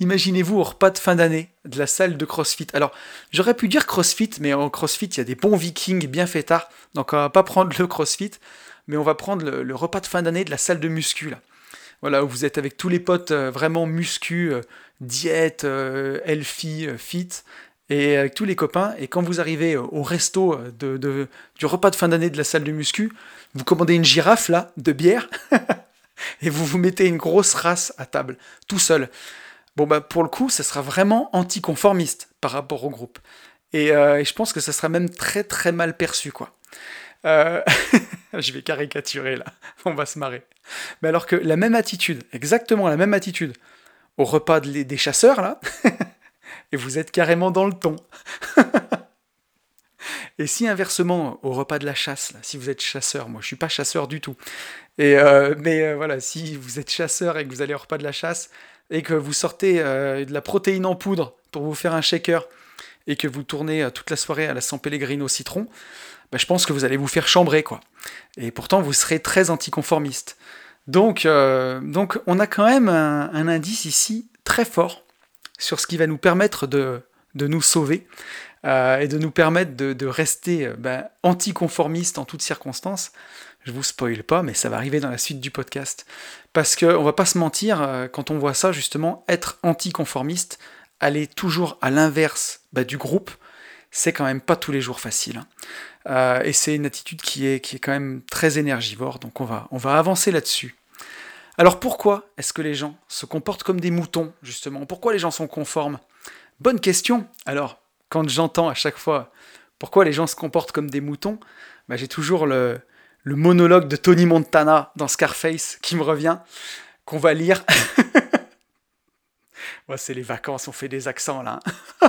imaginez-vous au repas de fin d'année de la salle de CrossFit. Alors, j'aurais pu dire CrossFit, mais en CrossFit, il y a des bons vikings bien fêtards. Donc on va pas prendre le CrossFit, mais on va prendre le, repas de fin d'année de la salle de muscu. Là voilà, où vous êtes avec tous les potes euh, vraiment muscu, euh, diète, healthy, fit, et avec tous les copains, et quand vous arrivez au resto de, du repas de fin d'année de la salle de muscu, vous commandez une girafe là, de bière, et vous vous mettez une grosse race à table, tout seul. Bon bah pour le coup, ça sera vraiment anticonformiste par rapport au groupe. Et, et je pense que ça sera même très très mal perçu quoi. Euh, je vais caricaturer là, on va se marrer. Mais alors que la même attitude, exactement la même attitude, au repas des chasseurs là, et vous êtes carrément dans le ton. et si inversement, au repas de la chasse, là, si vous êtes chasseur, moi je suis pas chasseur du tout, euh, mais euh, voilà, si vous êtes chasseur et que vous allez au repas de la chasse, et que vous sortez de la protéine en poudre pour vous faire un shaker, et que vous tournez toute la soirée à la San Pellegrino citron, bah, je pense que vous allez vous faire chambrer, quoi. Et pourtant, vous serez très anticonformiste. Donc, euh, donc on a quand même un, indice ici très fort sur ce qui va nous permettre de, de nous sauver euh, et de nous permettre de, rester euh, bah, anticonformiste en toutes circonstances. Je vous spoil pas, mais ça va arriver dans la suite du podcast. Parce qu'on va pas se mentir, quand on voit ça, justement, être anticonformiste, aller toujours à l'inverse bah, du groupe, c'est quand même pas tous les jours facile. Hein. Euh, et c'est une attitude qui est, qui est quand même très énergivore, donc on va, on va avancer là-dessus. Alors pourquoi est-ce que les gens se comportent comme des moutons, justement? Pourquoi les gens sont conformes? Bonne question. Alors, quand j'entends à chaque fois pourquoi les gens se comportent comme des moutons, bah, j'ai toujours le, le monologue de Tony Montana dans Scarface qui me revient, qu'on va lire. c'est les vacances, on fait des accents là.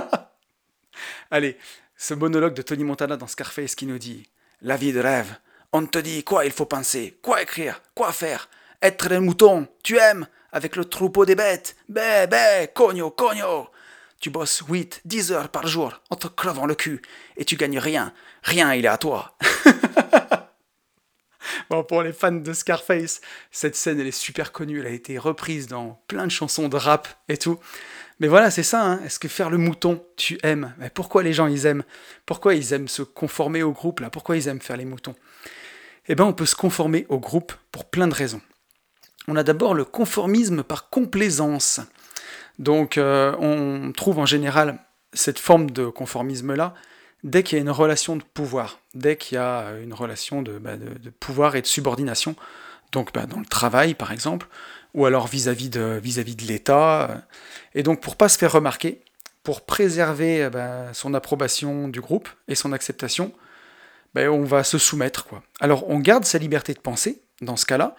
Allez, ce monologue de Tony Montana dans Scarface qui nous dit La vie de rêve, on te dit quoi il faut penser, quoi écrire, quoi faire. Être un mouton, tu aimes, avec le troupeau des bêtes. Bé, bé, cogno, cogno. Tu bosses 8, 10 heures par jour en te crevant le cul et tu gagnes rien. Rien, il est à toi. bon, pour les fans de Scarface, cette scène, elle est super connue. Elle a été reprise dans plein de chansons de rap et tout. Mais voilà, c'est ça. Hein. Est-ce que faire le mouton, tu aimes? Mais pourquoi les gens, ils aiment? Pourquoi ils aiment se conformer au groupe là? Pourquoi ils aiment faire les moutons? Eh bien, on peut se conformer au groupe pour plein de raisons. On a d'abord le conformisme par complaisance. Donc, euh, on trouve en général cette forme de conformisme-là dès qu'il y a une relation de pouvoir, dès qu'il y a une relation de, bah, pouvoir et de subordination, donc bah, dans le travail par exemple, ou alors vis-à-vis de, de l'État. Et donc pour pas se faire remarquer, pour préserver bah, son approbation du groupe et son acceptation, on va se soumettre. Quoi. Alors on garde sa liberté de penser, dans ce cas-là,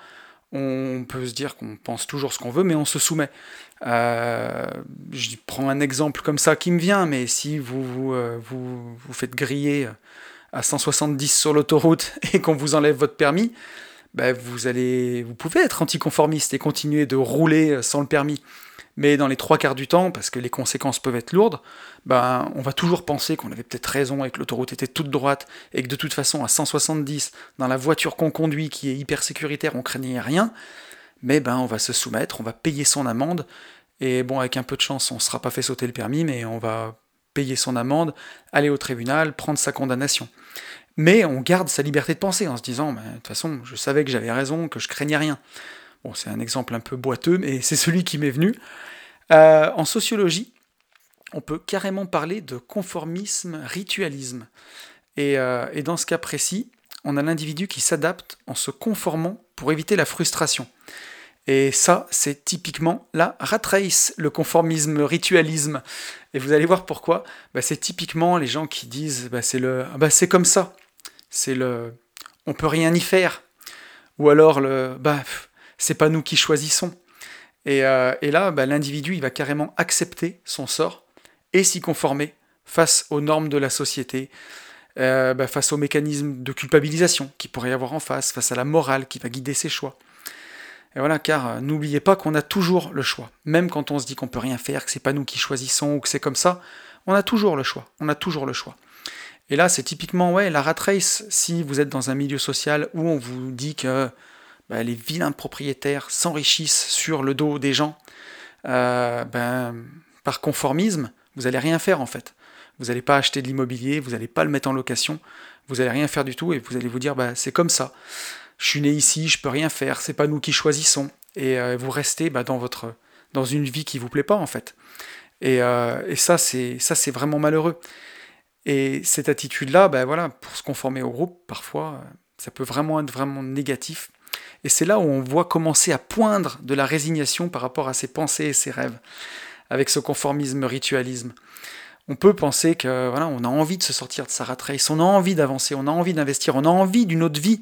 on peut se dire qu'on pense toujours ce qu'on veut, mais on se soumet. Euh, je prends un exemple comme ça qui me vient, mais si vous vous, euh, faites griller à 170 sur l'autoroute et qu'on vous enlève votre permis, ben vous, allez, vous pouvez être anticonformiste et continuer de rouler sans le permis. Mais dans les trois quarts du temps, parce que les conséquences peuvent être lourdes, ben, on va toujours penser qu'on avait peut-être raison et que l'autoroute était toute droite, et que de toute façon, à 170, dans la voiture qu'on conduit, qui est hyper sécuritaire, on craignait rien, mais ben, on va se soumettre, on va payer son amende, et bon, avec un peu de chance, on ne sera pas fait sauter le permis, mais on va payer son amende, aller au tribunal, prendre sa condamnation. Mais on garde sa liberté de penser en se disant, de toute façon, je savais que j'avais raison, que je craignais rien. Bon, c'est un exemple un peu boiteux, mais c'est celui qui m'est venu. Euh, en sociologie, on peut carrément parler de conformisme, ritualisme. Euh, et, dans ce cas précis, on a l'individu qui s'adapte en se conformant pour éviter la frustration. Et ça, c'est typiquement la rat race, le conformisme, ritualisme. Et vous allez voir pourquoi. Bah, c'est typiquement les gens qui disent bah, c'est le, bah, c'est comme ça, c'est le, on peut rien y faire. Ou alors le, bah, c'est pas nous qui choisissons. Et, euh, là, bah, l'individu, il va carrément accepter son sort et s'y conformer face aux normes de la société, euh, bah, face aux mécanismes de culpabilisation qu'il pourrait y avoir en face, face à la morale qui va guider ses choix. Et voilà, car euh, n'oubliez pas qu'on a toujours le choix. Même quand on se dit qu'on peut rien faire, que c'est pas nous qui choisissons ou que c'est comme ça, on a toujours le choix. On a toujours le choix. Et là, c'est typiquement ouais, la rat race. Si vous êtes dans un milieu social où on vous dit que bah, les vilains propriétaires s'enrichissent sur le dos des gens, euh, ben, par conformisme, vous n'allez rien faire en fait. Vous n'allez pas acheter de l'immobilier, vous n'allez pas le mettre en location, vous n'allez rien faire du tout et vous allez vous dire bah, c'est comme ça. Je suis né ici, je peux rien faire, c'est pas nous qui choisissons. Et euh, vous restez bah, dans, votre, dans une vie qui vous plaît pas en fait. Et, euh, et ça, c'est vraiment malheureux. Et cette attitude-là, ben voilà, pour se conformer au groupe, parfois, ça peut vraiment être vraiment négatif. Et c'est là où on voit commencer à poindre de la résignation par rapport à ses pensées et ses rêves, avec ce conformisme, ritualisme. On peut penser que voilà, on a envie de se sortir de sa rat race, on a envie d'avancer, on a envie d'investir, on a envie d'une autre vie,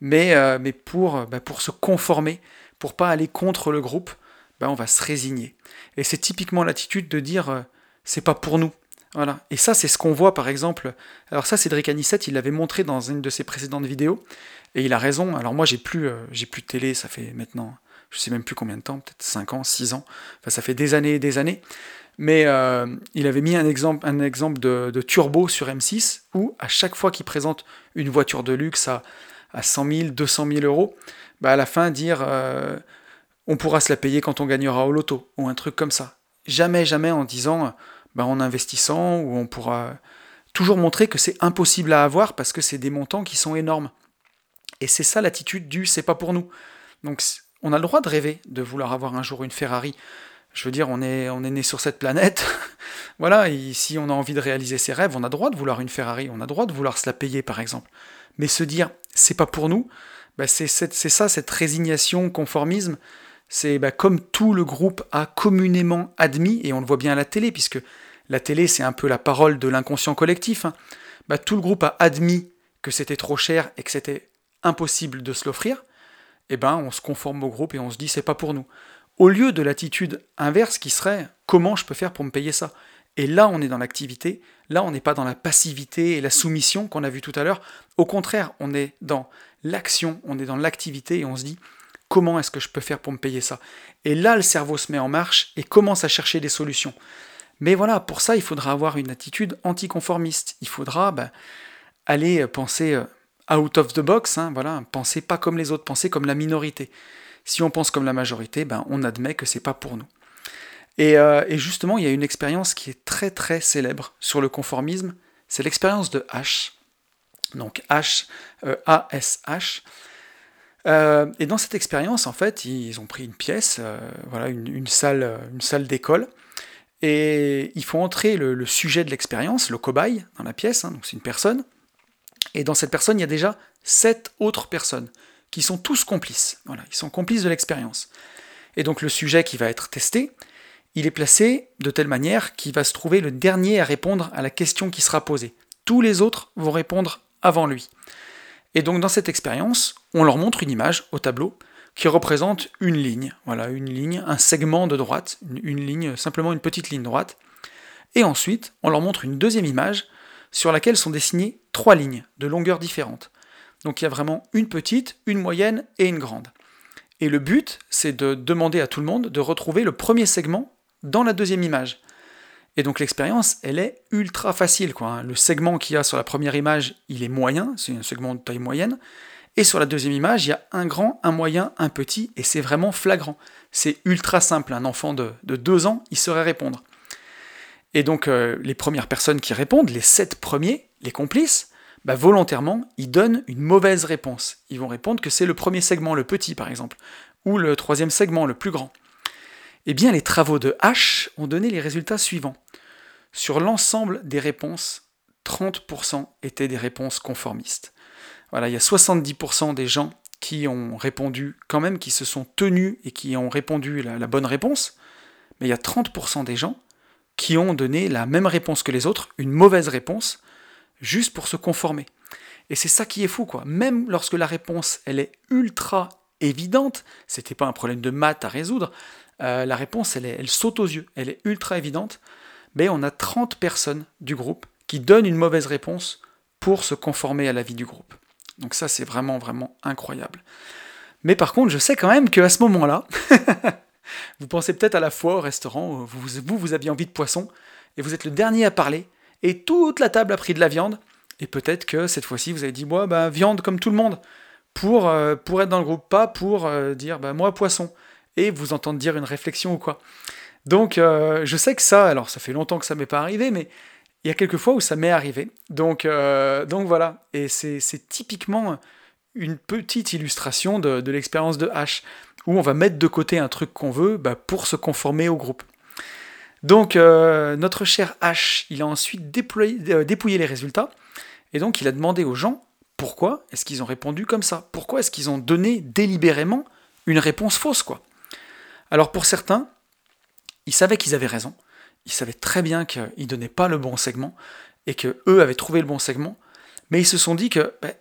mais, euh, pour, bah, pour se conformer, pour pas aller contre le groupe, bah, on va se résigner. Et c'est typiquement l'attitude de dire euh, c'est pas pour nous. Voilà. Et ça, c'est ce qu'on voit par exemple. Alors, ça, Cédric Anissette, il l'avait montré dans une de ses précédentes vidéos. Et il a raison. Alors moi, j'ai plus, euh, plus de télé, ça fait maintenant, je sais même plus combien de temps, peut-être 5 ans, 6 ans. Enfin, ça fait des années et des années. Mais euh, il avait mis un exemple, de, turbo sur M6 où à chaque fois qu'il présente une voiture de luxe à, à 100 000, 200 000 euros, bah à la fin dire euh, on pourra se la payer quand on gagnera au loto ou un truc comme ça. Jamais, jamais en disant bah, en investissant ou on pourra toujours montrer que c'est impossible à avoir parce que c'est des montants qui sont énormes. Et c'est ça l'attitude du c'est pas pour nous. Donc on a le droit de rêver de vouloir avoir un jour une Ferrari. Je veux dire, on est, on est né sur cette planète. voilà, et si on a envie de réaliser ses rêves, on a droit de vouloir une Ferrari, on a droit de vouloir se la payer par exemple. Mais se dire c'est pas pour nous, bah, c'est ça, cette résignation, conformisme. C'est bah, comme tout le groupe a communément admis, et on le voit bien à la télé, puisque la télé, c'est un peu la parole de l'inconscient collectif. Hein. Bah, tout le groupe a admis que c'était trop cher et que c'était impossible de se l'offrir. Eh ben, on se conforme au groupe et on se dit c'est pas pour nous. Au lieu de l'attitude inverse qui serait comment je peux faire pour me payer ça? Et là, on est dans l'activité, là, on n'est pas dans la passivité et la soumission qu'on a vu tout à l'heure. Au contraire, on est dans l'action, on est dans l'activité et on se dit comment est-ce que je peux faire pour me payer ça? Et là, le cerveau se met en marche et commence à chercher des solutions. Mais voilà, pour ça, il faudra avoir une attitude anticonformiste. Il faudra bah, aller penser euh, out of the box, hein, voilà, penser pas comme les autres, penser comme la minorité. Si on pense comme la majorité, ben, on admet que c'est pas pour nous. Et, euh, et, justement, il y a une expérience qui est très très célèbre sur le conformisme, c'est l'expérience de H. Donc H, euh, A-S-H. et dans cette expérience, en fait, ils ont pris une pièce, voilà, une, salle, une salle d'école, et il faut entrer le, sujet de l'expérience, le cobaye, dans la pièce, hein, donc c'est une personne. Et dans cette personne, il y a déjà sept autres personnes qui sont tous complices. Voilà, ils sont complices de l'expérience. Et donc le sujet qui va être testé, il est placé de telle manière qu'il va se trouver le dernier à répondre à la question qui sera posée. Tous les autres vont répondre avant lui. Et donc dans cette expérience, on leur montre une image au tableau qui représente une ligne, voilà, une ligne, un segment de droite, une, ligne, simplement une petite ligne droite. Et ensuite, on leur montre une deuxième image sur laquelle sont dessinées trois lignes de longueur différente. Donc il y a vraiment une petite, une moyenne et une grande. Et le but, c'est de demander à tout le monde de retrouver le premier segment dans la deuxième image. Et donc l'expérience, elle est ultra facile. Quoi. Hein. Le segment qu'il y a sur la première image, il est moyen, c'est un segment de taille moyenne. Et sur la deuxième image, il y a un grand, un moyen, un petit, et c'est vraiment flagrant. C'est ultra simple. Un enfant de, deux ans, il saurait répondre. Et donc, euh, les premières personnes qui répondent, les sept premiers, les complices, bah, volontairement, ils donnent une mauvaise réponse. Ils vont répondre que c'est le premier segment, le petit par exemple, ou le troisième segment, le plus grand. Eh bien, les travaux de H ont donné les résultats suivants. Sur l'ensemble des réponses, 30% étaient des réponses conformistes. Voilà, il y a 70% des gens qui ont répondu quand même, qui se sont tenus et qui ont répondu la, bonne réponse, mais il y a 30% des gens qui ont donné la même réponse que les autres, une mauvaise réponse, juste pour se conformer. Et c'est ça qui est fou, quoi. Même lorsque la réponse, elle est ultra évidente, c'était pas un problème de maths à résoudre, euh, la réponse, elle, elle saute aux yeux, elle est ultra évidente, mais on a 30 personnes du groupe qui donnent une mauvaise réponse pour se conformer à la vie du groupe. Donc ça, c'est vraiment, vraiment incroyable. Mais par contre, je sais quand même qu'à ce moment-là, vous pensez peut-être à la fois au restaurant, vous, vous, vous aviez envie de poisson, et vous êtes le dernier à parler, et toute la table a pris de la viande, et peut-être que cette fois-ci, vous avez dit, moi, bah, viande comme tout le monde, pour, euh, pour être dans le groupe, pas pour euh, dire, bah, moi, poisson, et vous entendre dire une réflexion ou quoi. Donc, euh, je sais que ça, alors ça fait longtemps que ça m'est pas arrivé, mais il y a quelques fois où ça m'est arrivé. Donc, donc voilà. Et c'est typiquement une petite illustration de, l'expérience de H, où on va mettre de côté un truc qu'on veut bah, pour se conformer au groupe. Donc euh, notre cher H, il a ensuite euh, dépouillé les résultats, et donc il a demandé aux gens pourquoi est-ce qu'ils ont répondu comme ça? Pourquoi est-ce qu'ils ont donné délibérément une réponse fausse quoi? Alors pour certains, ils savaient qu'ils avaient raison, ils savaient très bien qu'ils ne donnaient pas le bon segment et que eux avaient trouvé le bon segment, mais ils se sont dit que ben,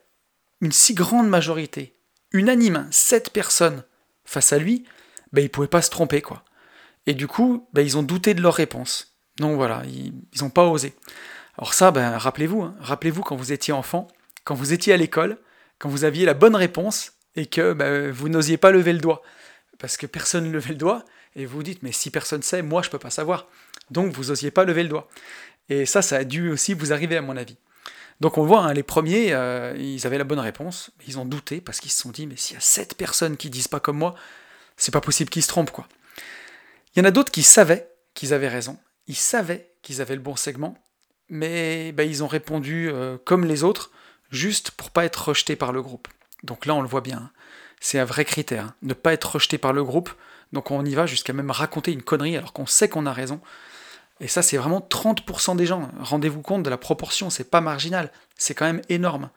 une si grande majorité, unanime, sept personnes face à lui, ben, ils ne pouvaient pas se tromper quoi. Et du coup, ben, ils ont douté de leur réponse. Donc voilà, ils n'ont pas osé. Alors ça, ben, rappelez-vous, hein, rappelez-vous quand vous étiez enfant, quand vous étiez à l'école, quand vous aviez la bonne réponse et que ben, vous n'osiez pas lever le doigt. Parce que personne ne levait le doigt, et vous vous dites, mais si personne sait, moi je peux pas savoir. Donc vous n'osiez pas lever le doigt. Et ça, ça a dû aussi vous arriver à mon avis. Donc on voit, hein, les premiers, euh, ils avaient la bonne réponse, ils ont douté parce qu'ils se sont dit, mais s'il y a sept personnes qui disent pas comme moi, c'est pas possible qu'ils se trompent, quoi. Il y en a d'autres qui savaient qu'ils avaient raison, ils savaient qu'ils avaient le bon segment, mais bah, ils ont répondu euh, comme les autres, juste pour pas être rejetés par le groupe. Donc là, on le voit bien, hein. c'est un vrai critère, hein. ne pas être rejeté par le groupe, donc on y va jusqu'à même raconter une connerie alors qu'on sait qu'on a raison. Et ça, c'est vraiment 30% des gens. Rendez-vous compte de la proportion, c'est pas marginal, c'est quand même énorme.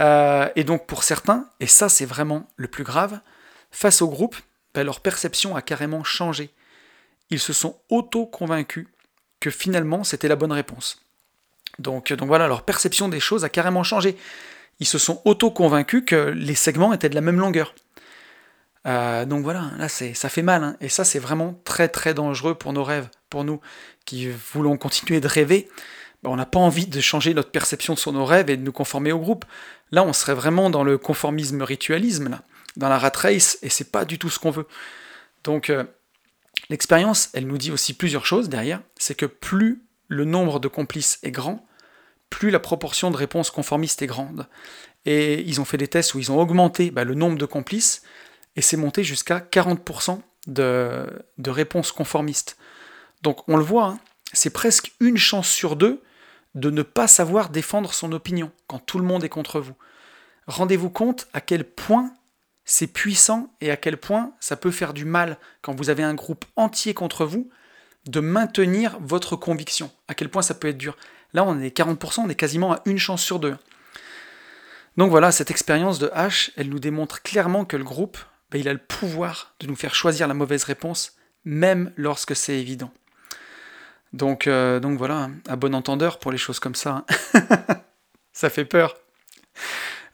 Euh, et donc pour certains, et ça c'est vraiment le plus grave, face au groupe, leur perception a carrément changé. Ils se sont auto-convaincus que finalement c'était la bonne réponse. Donc, donc voilà, leur perception des choses a carrément changé. Ils se sont auto-convaincus que les segments étaient de la même longueur. Euh, donc voilà, là ça fait mal, hein. et ça c'est vraiment très très dangereux pour nos rêves, pour nous qui voulons continuer de rêver. Ben, on n'a pas envie de changer notre perception sur nos rêves et de nous conformer au groupe. Là, on serait vraiment dans le conformisme ritualisme, là, dans la rat race, et c'est pas du tout ce qu'on veut. Donc euh, l'expérience, elle nous dit aussi plusieurs choses derrière. C'est que plus le nombre de complices est grand, plus la proportion de réponses conformistes est grande. Et ils ont fait des tests où ils ont augmenté bah, le nombre de complices, et c'est monté jusqu'à 40% de, réponses conformistes. Donc on le voit, hein, c'est presque une chance sur deux de ne pas savoir défendre son opinion quand tout le monde est contre vous. Rendez-vous compte à quel point c'est puissant et à quel point ça peut faire du mal quand vous avez un groupe entier contre vous de maintenir votre conviction. À quel point ça peut être dur. Là, on est 40%, on est quasiment à une chance sur deux. Donc voilà, cette expérience de H, elle nous démontre clairement que le groupe, ben, il a le pouvoir de nous faire choisir la mauvaise réponse, même lorsque c'est évident. Donc, euh, voilà, à bon entendeur pour les choses comme ça. Hein. ça fait peur.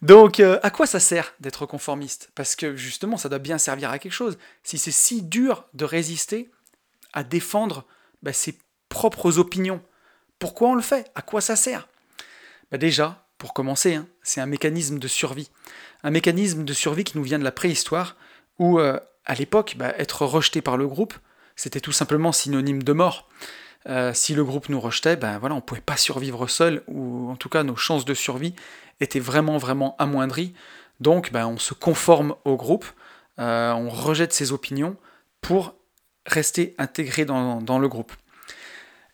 Donc, euh, à quoi ça sert d'être conformiste? Parce que justement, ça doit bien servir à quelque chose. Si c'est si dur de résister à défendre bah, ses propres opinions, pourquoi on le fait? À quoi ça sert? Bah, Déjà, pour commencer, hein, c'est un mécanisme de survie. Un mécanisme de survie qui nous vient de la préhistoire, où euh, à l'époque, bah, être rejeté par le groupe, c'était tout simplement synonyme de mort. Euh, si le groupe nous rejetait, ben voilà, on ne pouvait pas survivre seul, ou en tout cas nos chances de survie étaient vraiment vraiment amoindries. Donc ben, on se conforme au groupe, euh, on rejette ses opinions pour rester intégré dans, dans, le groupe.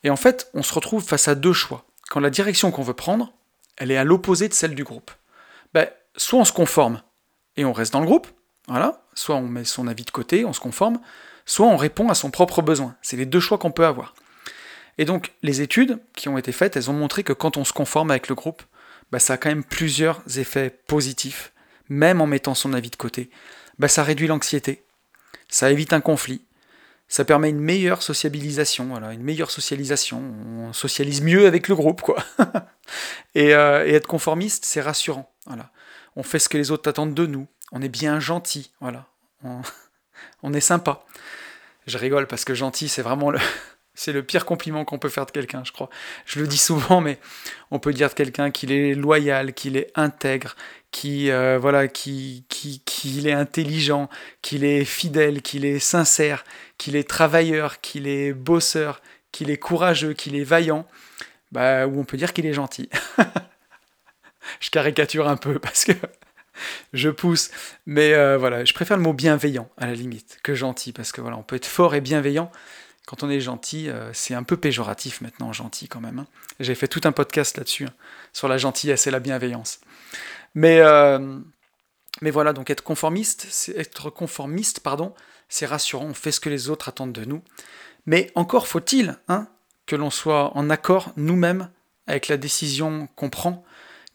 Et en fait, on se retrouve face à deux choix. Quand la direction qu'on veut prendre, elle est à l'opposé de celle du groupe. Ben, soit on se conforme et on reste dans le groupe, voilà, soit on met son avis de côté, on se conforme, soit on répond à son propre besoin. C'est les deux choix qu'on peut avoir. Et donc, les études qui ont été faites, elles ont montré que quand on se conforme avec le groupe, bah, ça a quand même plusieurs effets positifs, même en mettant son avis de côté. Bah, ça réduit l'anxiété, ça évite un conflit, ça permet une meilleure sociabilisation, voilà, une meilleure socialisation. On socialise mieux avec le groupe. Euh, et, être conformiste, c'est rassurant. On fait ce que les autres attendent de nous. On est bien gentil. On, on est sympa. Je rigole parce que gentil, c'est vraiment le, c'est le pire compliment qu'on peut faire de quelqu'un, je crois. Je le dis souvent, mais on peut dire de quelqu'un qu'il est loyal, qu'il est intègre, qui euh, voilà, qui, qu'il est intelligent, qu'il est fidèle, qu'il est sincère, qu'il est travailleur, qu'il est bosseur, qu'il est courageux, qu'il est vaillant. Bah, ou on peut dire qu'il est gentil. je caricature un peu parce que je pousse, mais euh, voilà, je préfère le mot bienveillant à la limite que gentil parce que voilà, on peut être fort et bienveillant quand on est gentil, euh, c'est un peu péjoratif maintenant, gentil quand même. Hein. J'ai fait tout un podcast là-dessus, hein, sur la gentillesse et la bienveillance. Mais, euh, mais voilà, donc être conformiste, c'est être conformiste, pardon, c'est rassurant, on fait ce que les autres attendent de nous. Mais encore faut-il hein, que l'on soit en accord nous-mêmes avec la décision qu'on prend,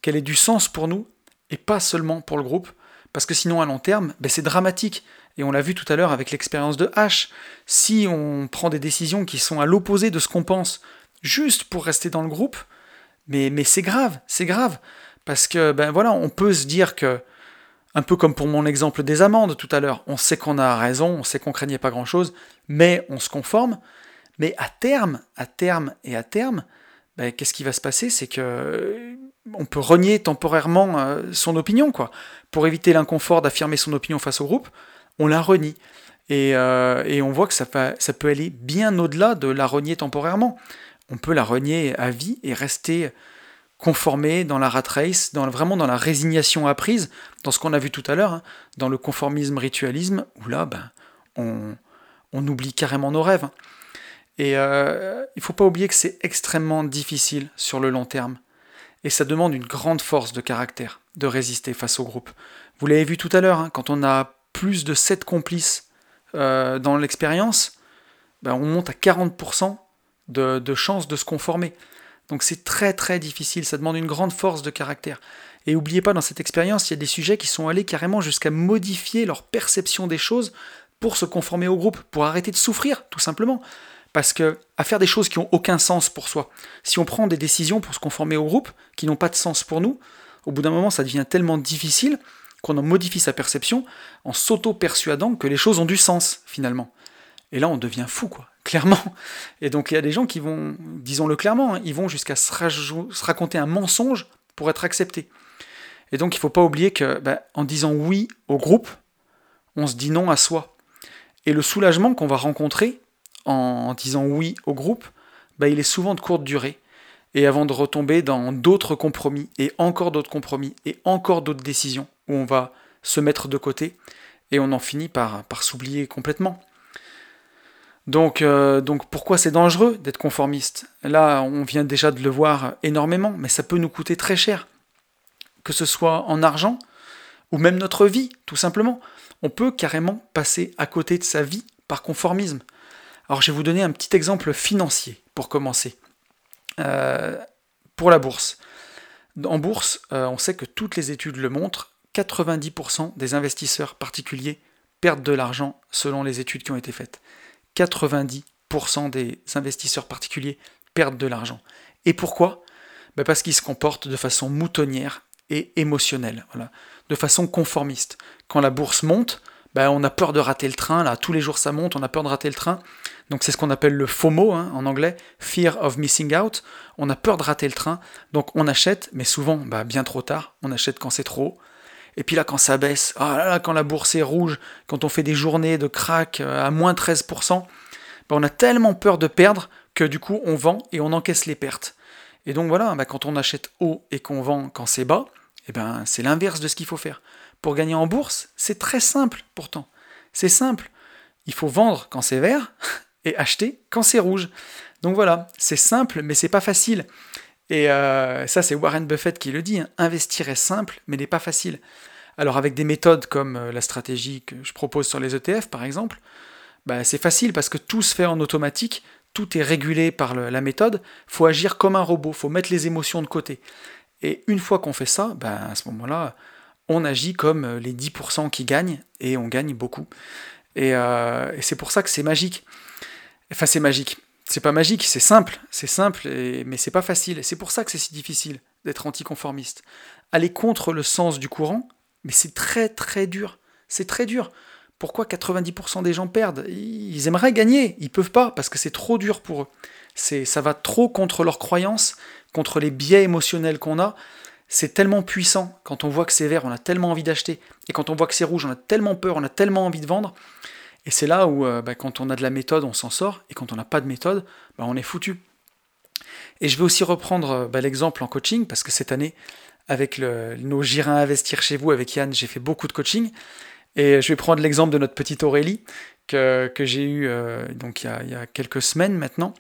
qu'elle ait du sens pour nous et pas seulement pour le groupe, parce que sinon à long terme, ben, c'est dramatique. Et on l'a vu tout à l'heure avec l'expérience de H. Si on prend des décisions qui sont à l'opposé de ce qu'on pense, juste pour rester dans le groupe, mais, mais c'est grave, c'est grave. Parce que, ben voilà, on peut se dire que, un peu comme pour mon exemple des amendes tout à l'heure, on sait qu'on a raison, on sait qu'on craignait pas grand-chose, mais on se conforme. Mais à terme, à terme et à terme, ben, qu'est-ce qui va se passer? C'est que on peut renier temporairement euh, son opinion, quoi. Pour éviter l'inconfort d'affirmer son opinion face au groupe, on la renie. Euh, et, on voit que ça, ça peut aller bien au-delà de la renier temporairement. On peut la renier à vie et rester conformé dans la rat race, dans, vraiment dans la résignation apprise, dans ce qu'on a vu tout à l'heure, hein, dans le conformisme ritualisme, où là, ben, on, on oublie carrément nos rêves. Et euh, il ne faut pas oublier que c'est extrêmement difficile sur le long terme. Et ça demande une grande force de caractère de résister face au groupe. Vous l'avez vu tout à l'heure, hein, quand on a plus de 7 complices euh, dans l'expérience, ben on monte à 40% de, chances de se conformer. Donc c'est très très difficile, ça demande une grande force de caractère. Et n'oubliez pas, dans cette expérience, il y a des sujets qui sont allés carrément jusqu'à modifier leur perception des choses pour se conformer au groupe, pour arrêter de souffrir, tout simplement. Parce que à faire des choses qui n'ont aucun sens pour soi, si on prend des décisions pour se conformer au groupe qui n'ont pas de sens pour nous, au bout d'un moment, ça devient tellement difficile qu'on en modifie sa perception en s'auto-persuadant que les choses ont du sens, finalement. Et là, on devient fou, quoi, clairement. Et donc, il y a des gens qui vont, disons-le clairement, hein, ils vont jusqu'à se, raconter un mensonge pour être acceptés. Et donc, il ne faut pas oublier que, ben, en disant oui au groupe, on se dit non à soi. Et le soulagement qu'on va rencontrer en disant oui au groupe, ben, il est souvent de courte durée. Et avant de retomber dans d'autres compromis, et encore d'autres compromis, et encore d'autres décisions, où on va se mettre de côté, et on en finit par, s'oublier complètement. Donc, euh, donc pourquoi c'est dangereux d'être conformiste? Là, on vient déjà de le voir énormément, mais ça peut nous coûter très cher que ce soit en argent, ou même notre vie, tout simplement. On peut carrément passer à côté de sa vie par conformisme. Alors je vais vous donner un petit exemple financier pour commencer. Euh, pour la bourse. En bourse, euh, on sait que toutes les études le montrent, 90% des investisseurs particuliers perdent de l'argent selon les études qui ont été faites. 90% des investisseurs particuliers perdent de l'argent. Et pourquoi? Ben Parce qu'ils se comportent de façon moutonnière et émotionnel, voilà, de façon conformiste. Quand la bourse monte, ben, on a peur de rater le train, là, tous les jours ça monte, on a peur de rater le train. Donc c'est ce qu'on appelle le FOMO hein, en anglais, Fear of Missing Out. On a peur de rater le train, donc on achète, mais souvent ben, bien trop tard, on achète quand c'est trop. Et puis là, quand ça baisse, ah là quand la bourse est rouge, quand on fait des journées de crack euh, à moins 13%, ben, on a tellement peur de perdre que du coup on vend et on encaisse les pertes. Et donc voilà, bah, quand on achète haut et qu'on vend quand c'est bas, eh ben, c'est l'inverse de ce qu'il faut faire. Pour gagner en bourse, c'est très simple pourtant. C'est simple. Il faut vendre quand c'est vert et acheter quand c'est rouge. Donc voilà, c'est simple, mais c'est pas facile. Et euh, ça, c'est Warren Buffett qui le dit. Hein. Investir est simple, mais n'est pas facile. Alors avec des méthodes comme euh, la stratégie que je propose sur les ETF, par exemple, bah, c'est facile parce que tout se fait en automatique tout est régulé par la méthode, faut agir comme un robot, faut mettre les émotions de côté. Et une fois qu'on fait ça, ben à ce moment-là, on agit comme euh, les 10% qui gagnent, et on gagne beaucoup. Euh, et, c'est pour ça que c'est magique. Enfin, c'est magique. C'est pas magique, c'est simple, c'est simple, mais c'est pas facile. C'est pour ça que c'est si difficile d'être anticonformiste. Aller contre le sens du courant, mais c'est très très dur. C'est très dur. Pourquoi 90% des gens perdent? Ils aimeraient gagner, ils peuvent pas parce que c'est trop dur pour eux. C'est, ça va trop contre leurs croyances, contre les biais émotionnels qu'on a. C'est tellement puissant quand on voit que c'est vert, on a tellement envie d'acheter, et quand on voit que c'est rouge, on a tellement peur, on a tellement envie de vendre. Et c'est là où, euh, bah, quand on a de la méthode, on s'en sort, et quand on n'a pas de méthode, bah, on est foutu. Et je vais aussi reprendre euh, bah, l'exemple en coaching, parce que cette année, avec nos J'irai investir chez vous, avec Yann, j'ai fait beaucoup de coaching. Et je vais prendre l'exemple de notre petite Aurélie, que, j'ai eu euh, donc il y, a, quelques semaines maintenant,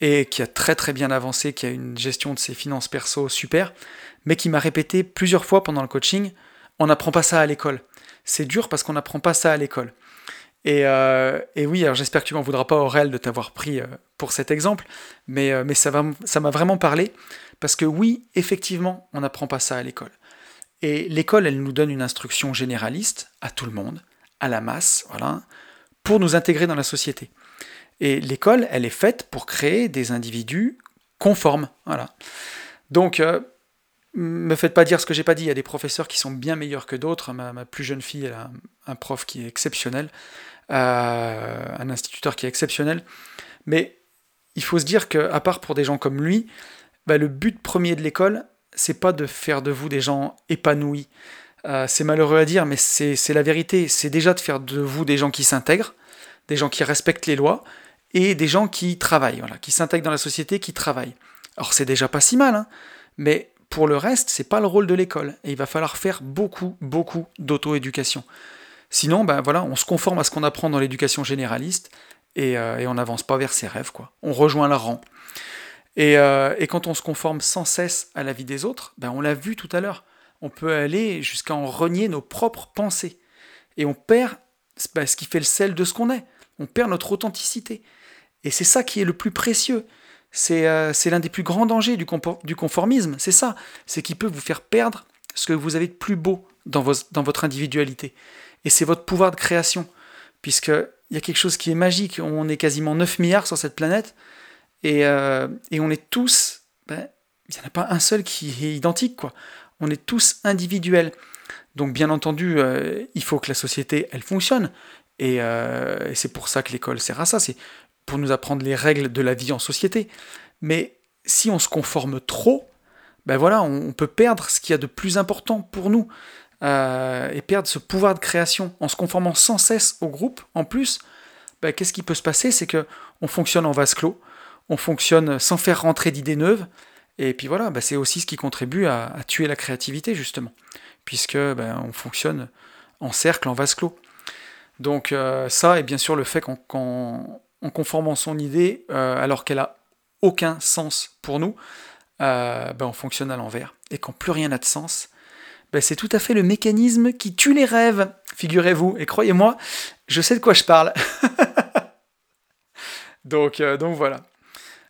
et qui a très très bien avancé, qui a une gestion de ses finances perso super, mais qui m'a répété plusieurs fois pendant le coaching, on n'apprend pas ça à l'école. C'est dur parce qu'on n'apprend pas ça à l'école. Et, euh, oui, alors j'espère que tu m'en voudras pas, Aurel, de t'avoir pris euh, pour cet exemple, mais, mais ça m'a vraiment parlé, parce que oui, effectivement, on n'apprend pas ça à l'école. Et l'école, elle nous donne une instruction généraliste à tout le monde, à la masse, voilà, pour nous intégrer dans la société. Et l'école, elle est faite pour créer des individus conformes, voilà. Donc, euh, me faites pas dire ce que j'ai pas dit. Il y a des professeurs qui sont bien meilleurs que d'autres. Ma, plus jeune fille, elle a un, prof qui est exceptionnel, euh, un instituteur qui est exceptionnel. Mais il faut se dire que, à part pour des gens comme lui, bah, le but premier de l'école, c'est pas de faire de vous des gens épanouis. Euh, c'est malheureux à dire, mais c'est la vérité. C'est déjà de faire de vous des gens qui s'intègrent, des gens qui respectent les lois, et des gens qui travaillent, voilà, qui s'intègrent dans la société, qui travaillent. Alors c'est déjà pas si mal, hein, mais pour le reste, c'est pas le rôle de l'école. Et il va falloir faire beaucoup, beaucoup d'auto-éducation. Sinon, ben voilà, on se conforme à ce qu'on apprend dans l'éducation généraliste et, euh, on n'avance pas vers ses rêves, quoi. On rejoint la rang. Euh, et, quand on se conforme sans cesse à la vie des autres, ben on l'a vu tout à l'heure, on peut aller jusqu'à en renier nos propres pensées. Et on perd ben, ce qui fait le sel de ce qu'on est. On perd notre authenticité. Et c'est ça qui est le plus précieux. C'est l'un des plus grands dangers du, du conformisme, c'est ça, c'est qu'il peut vous faire perdre ce que vous avez de plus beau dans, dans votre individualité. Et c'est votre pouvoir de création, puisqu'il y a quelque chose qui est magique, on est quasiment 9 milliards sur cette planète, et, et on est tous, ben, il n'y en a pas un seul qui est identique, quoi. On est tous individuels. Donc bien entendu, euh, il faut que la société, elle fonctionne. Euh, et, c'est pour ça que l'école sert à ça, pour nous apprendre les règles de la vie en société. Mais si on se conforme trop, ben voilà, on, peut perdre ce qu'il y a de plus important pour nous. Euh, et perdre ce pouvoir de création en se conformant sans cesse au groupe. En plus, ben, qu'est-ce qui peut se passer? C'est que on fonctionne en vase clos, on fonctionne sans faire rentrer d'idées neuves, et puis voilà, ben, c'est aussi ce qui contribue à tuer la créativité justement puisque ben, on fonctionne en cercle, en vase clos. Donc euh, ça, et bien sûr le fait qu'en conformant son idée, euh, alors qu'elle a aucun sens pour nous, euh, ben, on fonctionne à l'envers. Et quand plus rien n'a de sens, ben, c'est tout à fait le mécanisme qui tue les rêves, figurez-vous. Et croyez-moi, je sais de quoi je parle. donc, donc voilà.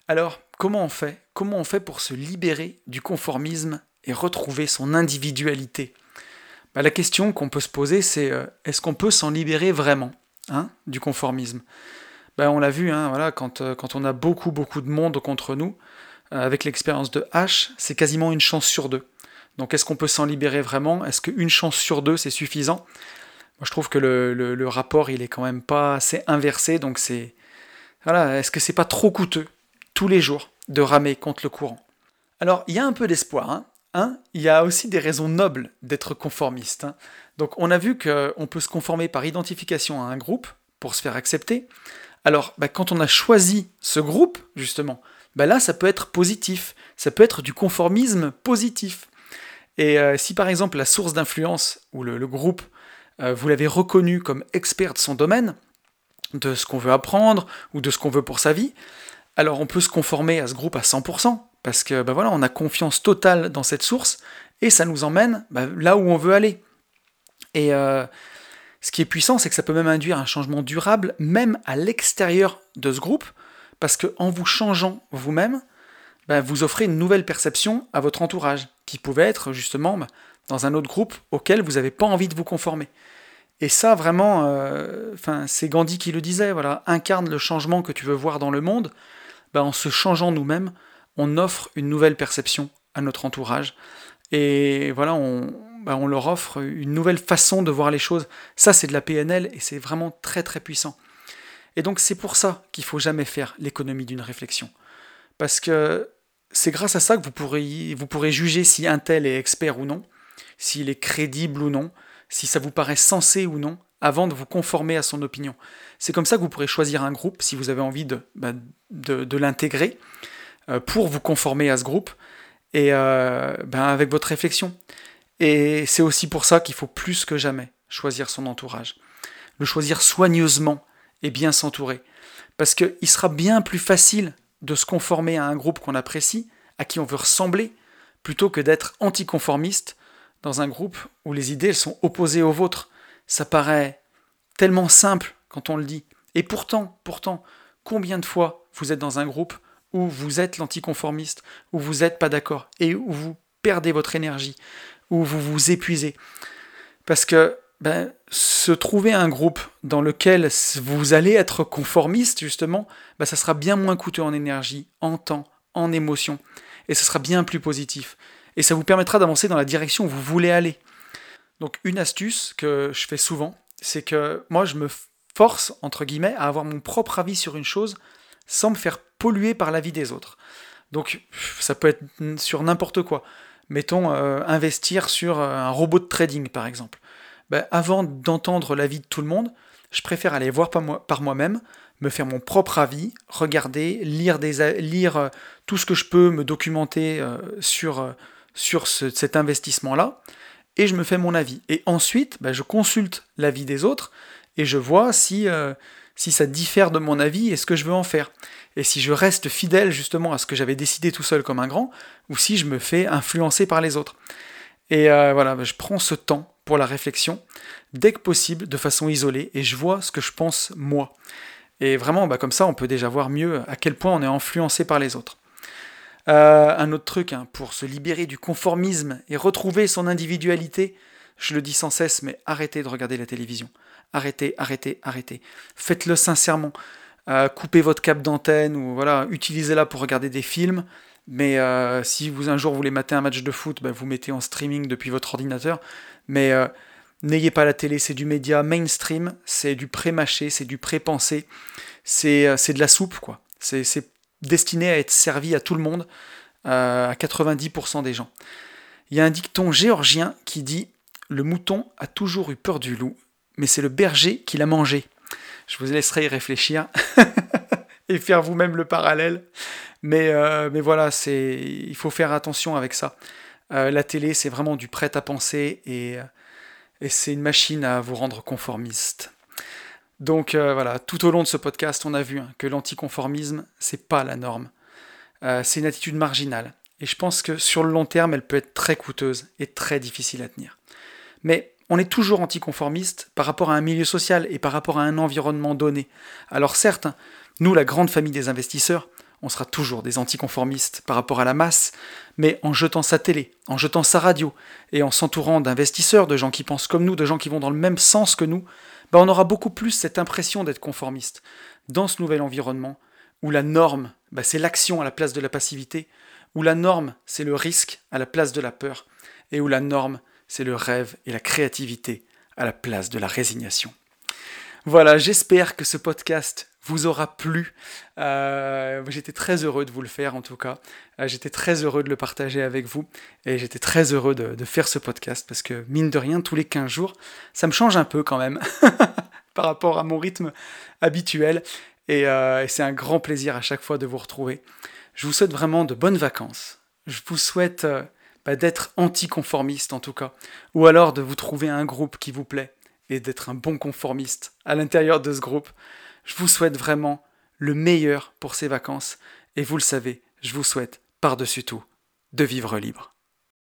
Alors, comment on fait Comment on fait pour se libérer du conformisme et retrouver son individualité? Bah, La question qu'on peut se poser, c'est euh, est-ce qu'on peut s'en libérer vraiment hein, du conformisme? Bah, On l'a vu, hein, euh, quand, on a beaucoup, beaucoup de monde contre nous, euh, avec l'expérience de H, c'est quasiment une chance sur deux. Donc est-ce qu'on peut s'en libérer vraiment? Est-ce qu'une chance sur deux, c'est suffisant? Moi, je trouve que le, le, rapport, il est quand même pas assez inversé, donc c'est... Voilà, est-ce que c'est pas trop coûteux, tous les jours, de ramer contre le courant? Alors, il y a un peu d'espoir. Hein. Hein, il y a aussi des raisons nobles d'être conformiste. Hein. Donc on a vu qu'on peut se conformer par identification à un groupe pour se faire accepter. Alors bah, quand on a choisi ce groupe, justement, bah, là ça peut être positif, ça peut être du conformisme positif. Et euh, si par exemple la source d'influence ou le, groupe, euh, vous l'avez reconnu comme expert de son domaine, de ce qu'on veut apprendre ou de ce qu'on veut pour sa vie, alors on peut se conformer à ce groupe à 100%, parce que ben voilà, on a confiance totale dans cette source et ça nous emmène là où on veut aller. Euh, ce qui est puissant, c'est que ça peut même induire un changement durable, même à l'extérieur de ce groupe, parce que en vous changeant vous-même, ben, vous offrez une nouvelle perception à votre entourage, qui pouvait être justement dans un autre groupe auquel vous n'avez pas envie de vous conformer. Et ça, vraiment, euh, c'est Gandhi qui le disait, voilà, incarne le changement que tu veux voir dans le monde, en se changeant nous-mêmes, on offre une nouvelle perception à notre entourage. Et voilà, on, bah, on leur offre une nouvelle façon de voir les choses. Ça, c'est de la PNL et c'est vraiment très très puissant. Et donc c'est pour ça qu'il faut jamais faire l'économie d'une réflexion. Parce que c'est grâce à ça que vous pourrez, juger si un tel est expert ou non, s'il est crédible ou non, si ça vous paraît sensé ou non, avant de vous conformer à son opinion. C'est comme ça que vous pourrez choisir un groupe si vous avez envie de, bah, l'intégrer. Euh, pour vous conformer à ce groupe et euh, ben avec votre réflexion. Et c'est aussi pour ça qu'il faut plus que jamais choisir son entourage. Le choisir soigneusement et bien s'entourer. Parce qu'il sera bien plus facile de se conformer à un groupe qu'on apprécie, à qui on veut ressembler, plutôt que d'être anticonformiste dans un groupe où les idées sont opposées aux vôtres. Ça paraît tellement simple quand on le dit. Et pourtant, pourtant, combien de fois vous êtes dans un groupe où vous êtes l'anticonformiste, où vous n'êtes pas d'accord et où vous perdez votre énergie, où vous vous épuisez. Parce que ben, se trouver un groupe dans lequel vous allez être conformiste, justement, ben, ça sera bien moins coûteux en énergie, en temps, en émotion, et ce sera bien plus positif. Et ça vous permettra d'avancer dans la direction où vous voulez aller. Donc une astuce que je fais souvent, c'est que moi je me force, entre guillemets, à avoir mon propre avis sur une chose sans me faire polluer par la vie des autres. Donc ça peut être sur n'importe quoi. Mettons euh, investir sur euh, un robot de trading par exemple. Ben, avant d'entendre l'avis de tout le monde, je préfère aller voir par moi-même, me faire mon propre avis, regarder, lire, euh, tout ce que je peux, me documenter sur, sur cet investissement-là, et je me fais mon avis. Et ensuite, ben, je consulte l'avis des autres et je vois si si ça diffère de mon avis et ce que je veux en faire. Et si je reste fidèle justement à ce que j'avais décidé tout seul comme un grand, ou si je me fais influencer par les autres. Et euh, voilà, je prends ce temps pour la réflexion, dès que possible, de façon isolée, et je vois ce que je pense moi. Et vraiment, bah, comme ça, on peut déjà voir mieux à quel point on est influencé par les autres. Euh, un autre truc, hein, pour se libérer du conformisme et retrouver son individualité, je le dis sans cesse, mais arrêtez de regarder la télévision. Arrêtez, arrêtez, arrêtez. Faites-le sincèrement. Euh, coupez votre cap d'antenne ou voilà, utilisez-la pour regarder des films. Mais euh, si vous un jour voulez mater un match de foot, bah, vous mettez en streaming depuis votre ordinateur. Mais n'ayez pas la télé, c'est du média mainstream, c'est du pré-mâché, c'est du pré-pensé, c'est de la soupe, quoi. C'est destiné à être servi à tout le monde, à 90% des gens. Il y a un dicton géorgien qui dit Le mouton a toujours eu peur du loup, mais c'est le berger qui l'a mangé. Je vous laisserai y réfléchir et faire vous-même le parallèle. Mais, euh, mais voilà, il faut faire attention avec ça. Euh, la télé, c'est vraiment du prêt à penser et, et c'est une machine à vous rendre conformiste. Donc euh, voilà, tout au long de ce podcast, on a vu hein, que l'anticonformisme, c'est pas la norme. Euh, c'est une attitude marginale. Et je pense que sur le long terme, elle peut être très coûteuse et très difficile à tenir. Mais on est toujours anticonformiste par rapport à un milieu social et par rapport à un environnement donné. Alors certes, nous, la grande famille des investisseurs, on sera toujours des anticonformistes par rapport à la masse, mais en jetant sa télé, en jetant sa radio, et en s'entourant d'investisseurs, de gens qui pensent comme nous, de gens qui vont dans le même sens que nous, bah, on aura beaucoup plus cette impression d'être conformiste dans ce nouvel environnement où la norme, bah, c'est l'action à la place de la passivité, où la norme, c'est le risque à la place de la peur, et où la norme, c'est le rêve et la créativité à la place de la résignation. Voilà, j'espère que ce podcast vous aura plu. Euh, j'étais très heureux de vous le faire en tout cas. Euh, j'étais très heureux de le partager avec vous et j'étais très heureux de, faire ce podcast parce que mine de rien, tous les 15 jours, ça me change un peu quand même par rapport à mon rythme habituel euh, et, c'est un grand plaisir à chaque fois de vous retrouver. Je vous souhaite vraiment de bonnes vacances. Je vous souhaite d'être anticonformiste en tout cas ou alors de vous trouver un groupe qui vous plaît et d'être un bon conformiste à l'intérieur de ce groupe. Je vous souhaite vraiment le meilleur pour ces vacances et vous le savez, je vous souhaite par-dessus tout de vivre libre.